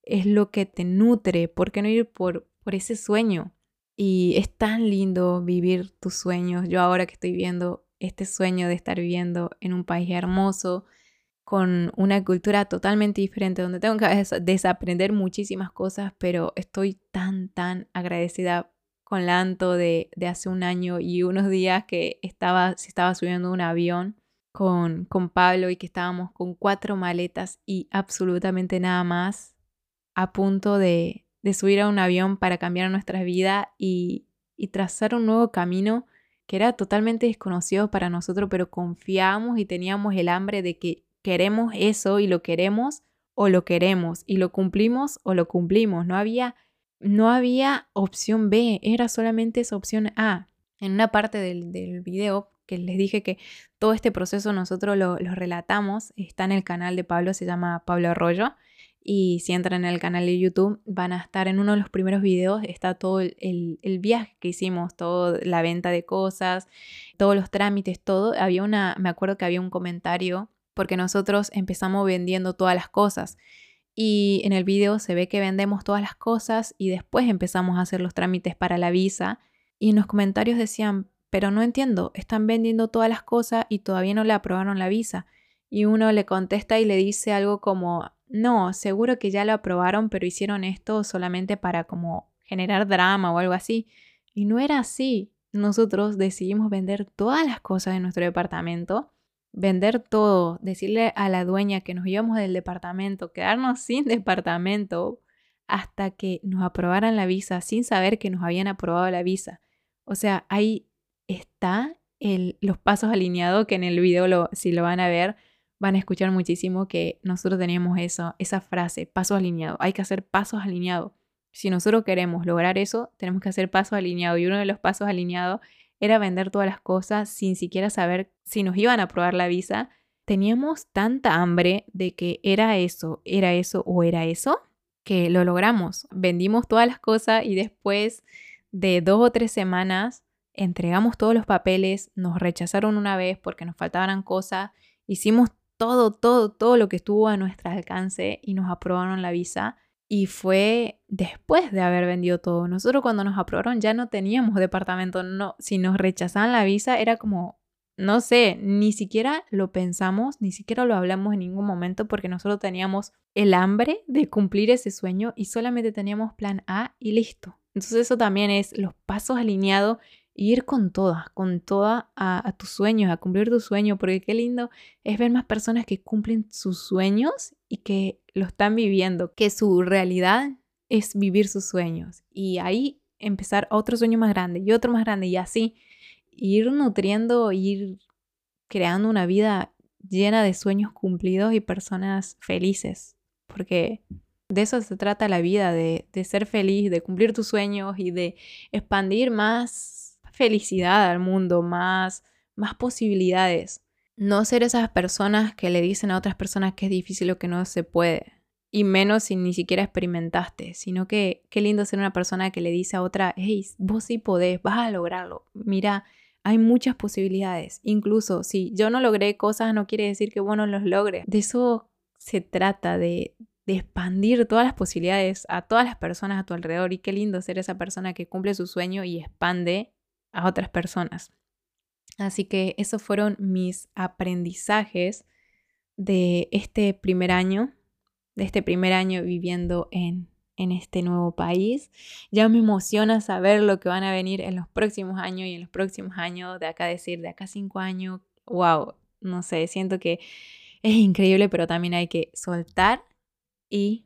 es lo que te nutre, ¿por qué no ir por, por ese sueño? Y es tan lindo vivir tus sueños. Yo ahora que estoy viendo este sueño de estar viviendo en un país hermoso, con una cultura totalmente diferente, donde tengo que desaprender muchísimas cosas, pero estoy tan, tan agradecida con Lanto de, de hace un año y unos días que estaba, se estaba subiendo un avión con, con Pablo y que estábamos con cuatro maletas y absolutamente nada más a punto de, de subir a un avión para cambiar nuestra vida y, trazar un nuevo camino que era totalmente desconocido para nosotros, pero confiábamos y teníamos el hambre de que queremos eso y lo queremos o lo queremos y lo cumplimos o lo cumplimos. No había, no había opción B, era solamente esa opción A. En una parte del, video que les dije que todo este proceso nosotros lo, relatamos, está en el canal de Pablo, se llama Pablo Arroyo. Y si entran en el canal de YouTube, van a estar en uno de los primeros videos, está todo el, el, viaje que hicimos, toda la venta de cosas, todos los trámites, todo. Había una, me acuerdo que había un comentario, porque nosotros empezamos vendiendo todas las cosas. Y en el video se ve que vendemos todas las cosas y después empezamos a hacer los trámites para la visa. Y en los comentarios decían, pero no entiendo, están vendiendo todas las cosas y todavía no le aprobaron la visa. Y uno le contesta y le dice algo como, no, seguro que ya lo aprobaron, pero hicieron esto solamente para como generar drama o algo así. Y no era así. Nosotros decidimos vender todas las cosas de nuestro departamento, vender todo, decirle a la dueña que nos íbamos del departamento, quedarnos sin *laughs* departamento hasta que nos aprobaran la visa sin saber que nos habían aprobado la visa. O sea, ahí está el, los pasos alineados que en el video, lo, si lo van a ver, van a escuchar muchísimo que nosotros teníamos eso, esa frase, pasos alineados. Hay que hacer pasos alineados. Si nosotros queremos lograr eso, tenemos que hacer pasos alineados. Y uno de los pasos alineados era vender todas las cosas sin siquiera saber si nos iban a aprobar la visa. Teníamos tanta hambre de que era eso, era eso o era eso, que lo logramos. Vendimos todas las cosas y después de dos o tres semanas entregamos todos los papeles, nos rechazaron una vez porque nos faltaban cosas, hicimos todo, todo, todo lo que estuvo a nuestro alcance y nos aprobaron la visa. Y fue después de haber vendido todo. Nosotros cuando nos aprobaron ya no teníamos departamento. No, si nos rechazaban la visa era como, no sé, ni siquiera lo pensamos, ni siquiera lo hablamos en ningún momento porque nosotros teníamos el hambre de cumplir ese sueño y solamente teníamos plan A y listo. Entonces eso también es los pasos alineados ir con todas, con toda a, tus sueños, a cumplir tu sueño, porque qué lindo es ver más personas que cumplen sus sueños y que lo están viviendo, que su realidad es vivir sus sueños y ahí empezar otro sueño más grande y otro más grande y así ir nutriendo, ir creando una vida llena de sueños cumplidos y personas felices, porque de eso se trata la vida, de, de ser feliz, de cumplir tus sueños y de expandir más felicidad al mundo, más, más posibilidades. No ser esas personas que le dicen a otras personas que es difícil o que no se puede. Y menos si ni siquiera experimentaste, sino que qué lindo ser una persona que le dice a otra, hey, vos sí podés, vas a lograrlo. Mira, hay muchas posibilidades. Incluso si yo no logré cosas, no quiere decir que vos no los logres. De eso se trata, de, de expandir todas las posibilidades a todas las personas a tu alrededor. Y qué lindo ser esa persona que cumple su sueño y expande a otras personas. Así que esos fueron mis aprendizajes de este primer año, de este primer año viviendo en, en este nuevo país. Ya me emociona saber lo que van a venir en los próximos años y en los próximos años, de acá decir, de acá cinco años, wow, no sé, siento que es increíble, pero también hay que soltar y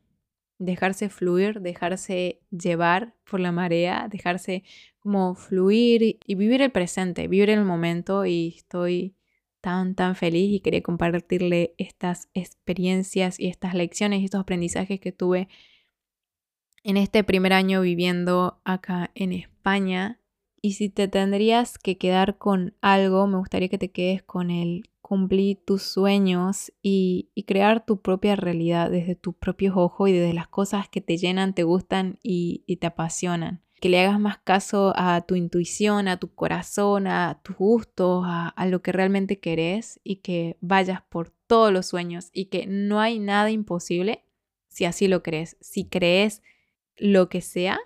dejarse fluir, dejarse llevar por la marea, dejarse como fluir y vivir el presente, vivir el momento y estoy tan, tan feliz y quería compartirle estas experiencias y estas lecciones y estos aprendizajes que tuve en este primer año viviendo acá en España. Y si te tendrías que quedar con algo, me gustaría que te quedes con el cumplir tus sueños y, crear tu propia realidad desde tus propios ojos y desde las cosas que te llenan, te gustan y, te apasionan que le hagas más caso a tu intuición, a tu corazón, a tus gustos, a, lo que realmente querés y que vayas por todos los sueños y que no hay nada imposible si así lo crees. Si crees lo que sea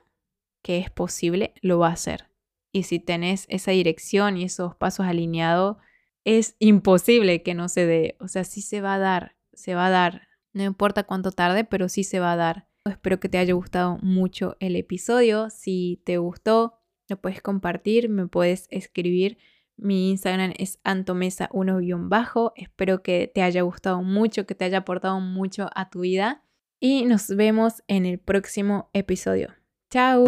que es posible, lo va a hacer. Y si tenés esa dirección y esos pasos alineados, es imposible que no se dé. O sea, sí se va a dar, se va a dar. No importa cuánto tarde, pero sí se va a dar. Espero que te haya gustado mucho el episodio. Si te gustó, lo puedes compartir, me puedes escribir. Mi Instagram es antomesa1-bajo. Espero que te haya gustado mucho, que te haya aportado mucho a tu vida. Y nos vemos en el próximo episodio. ¡Chao!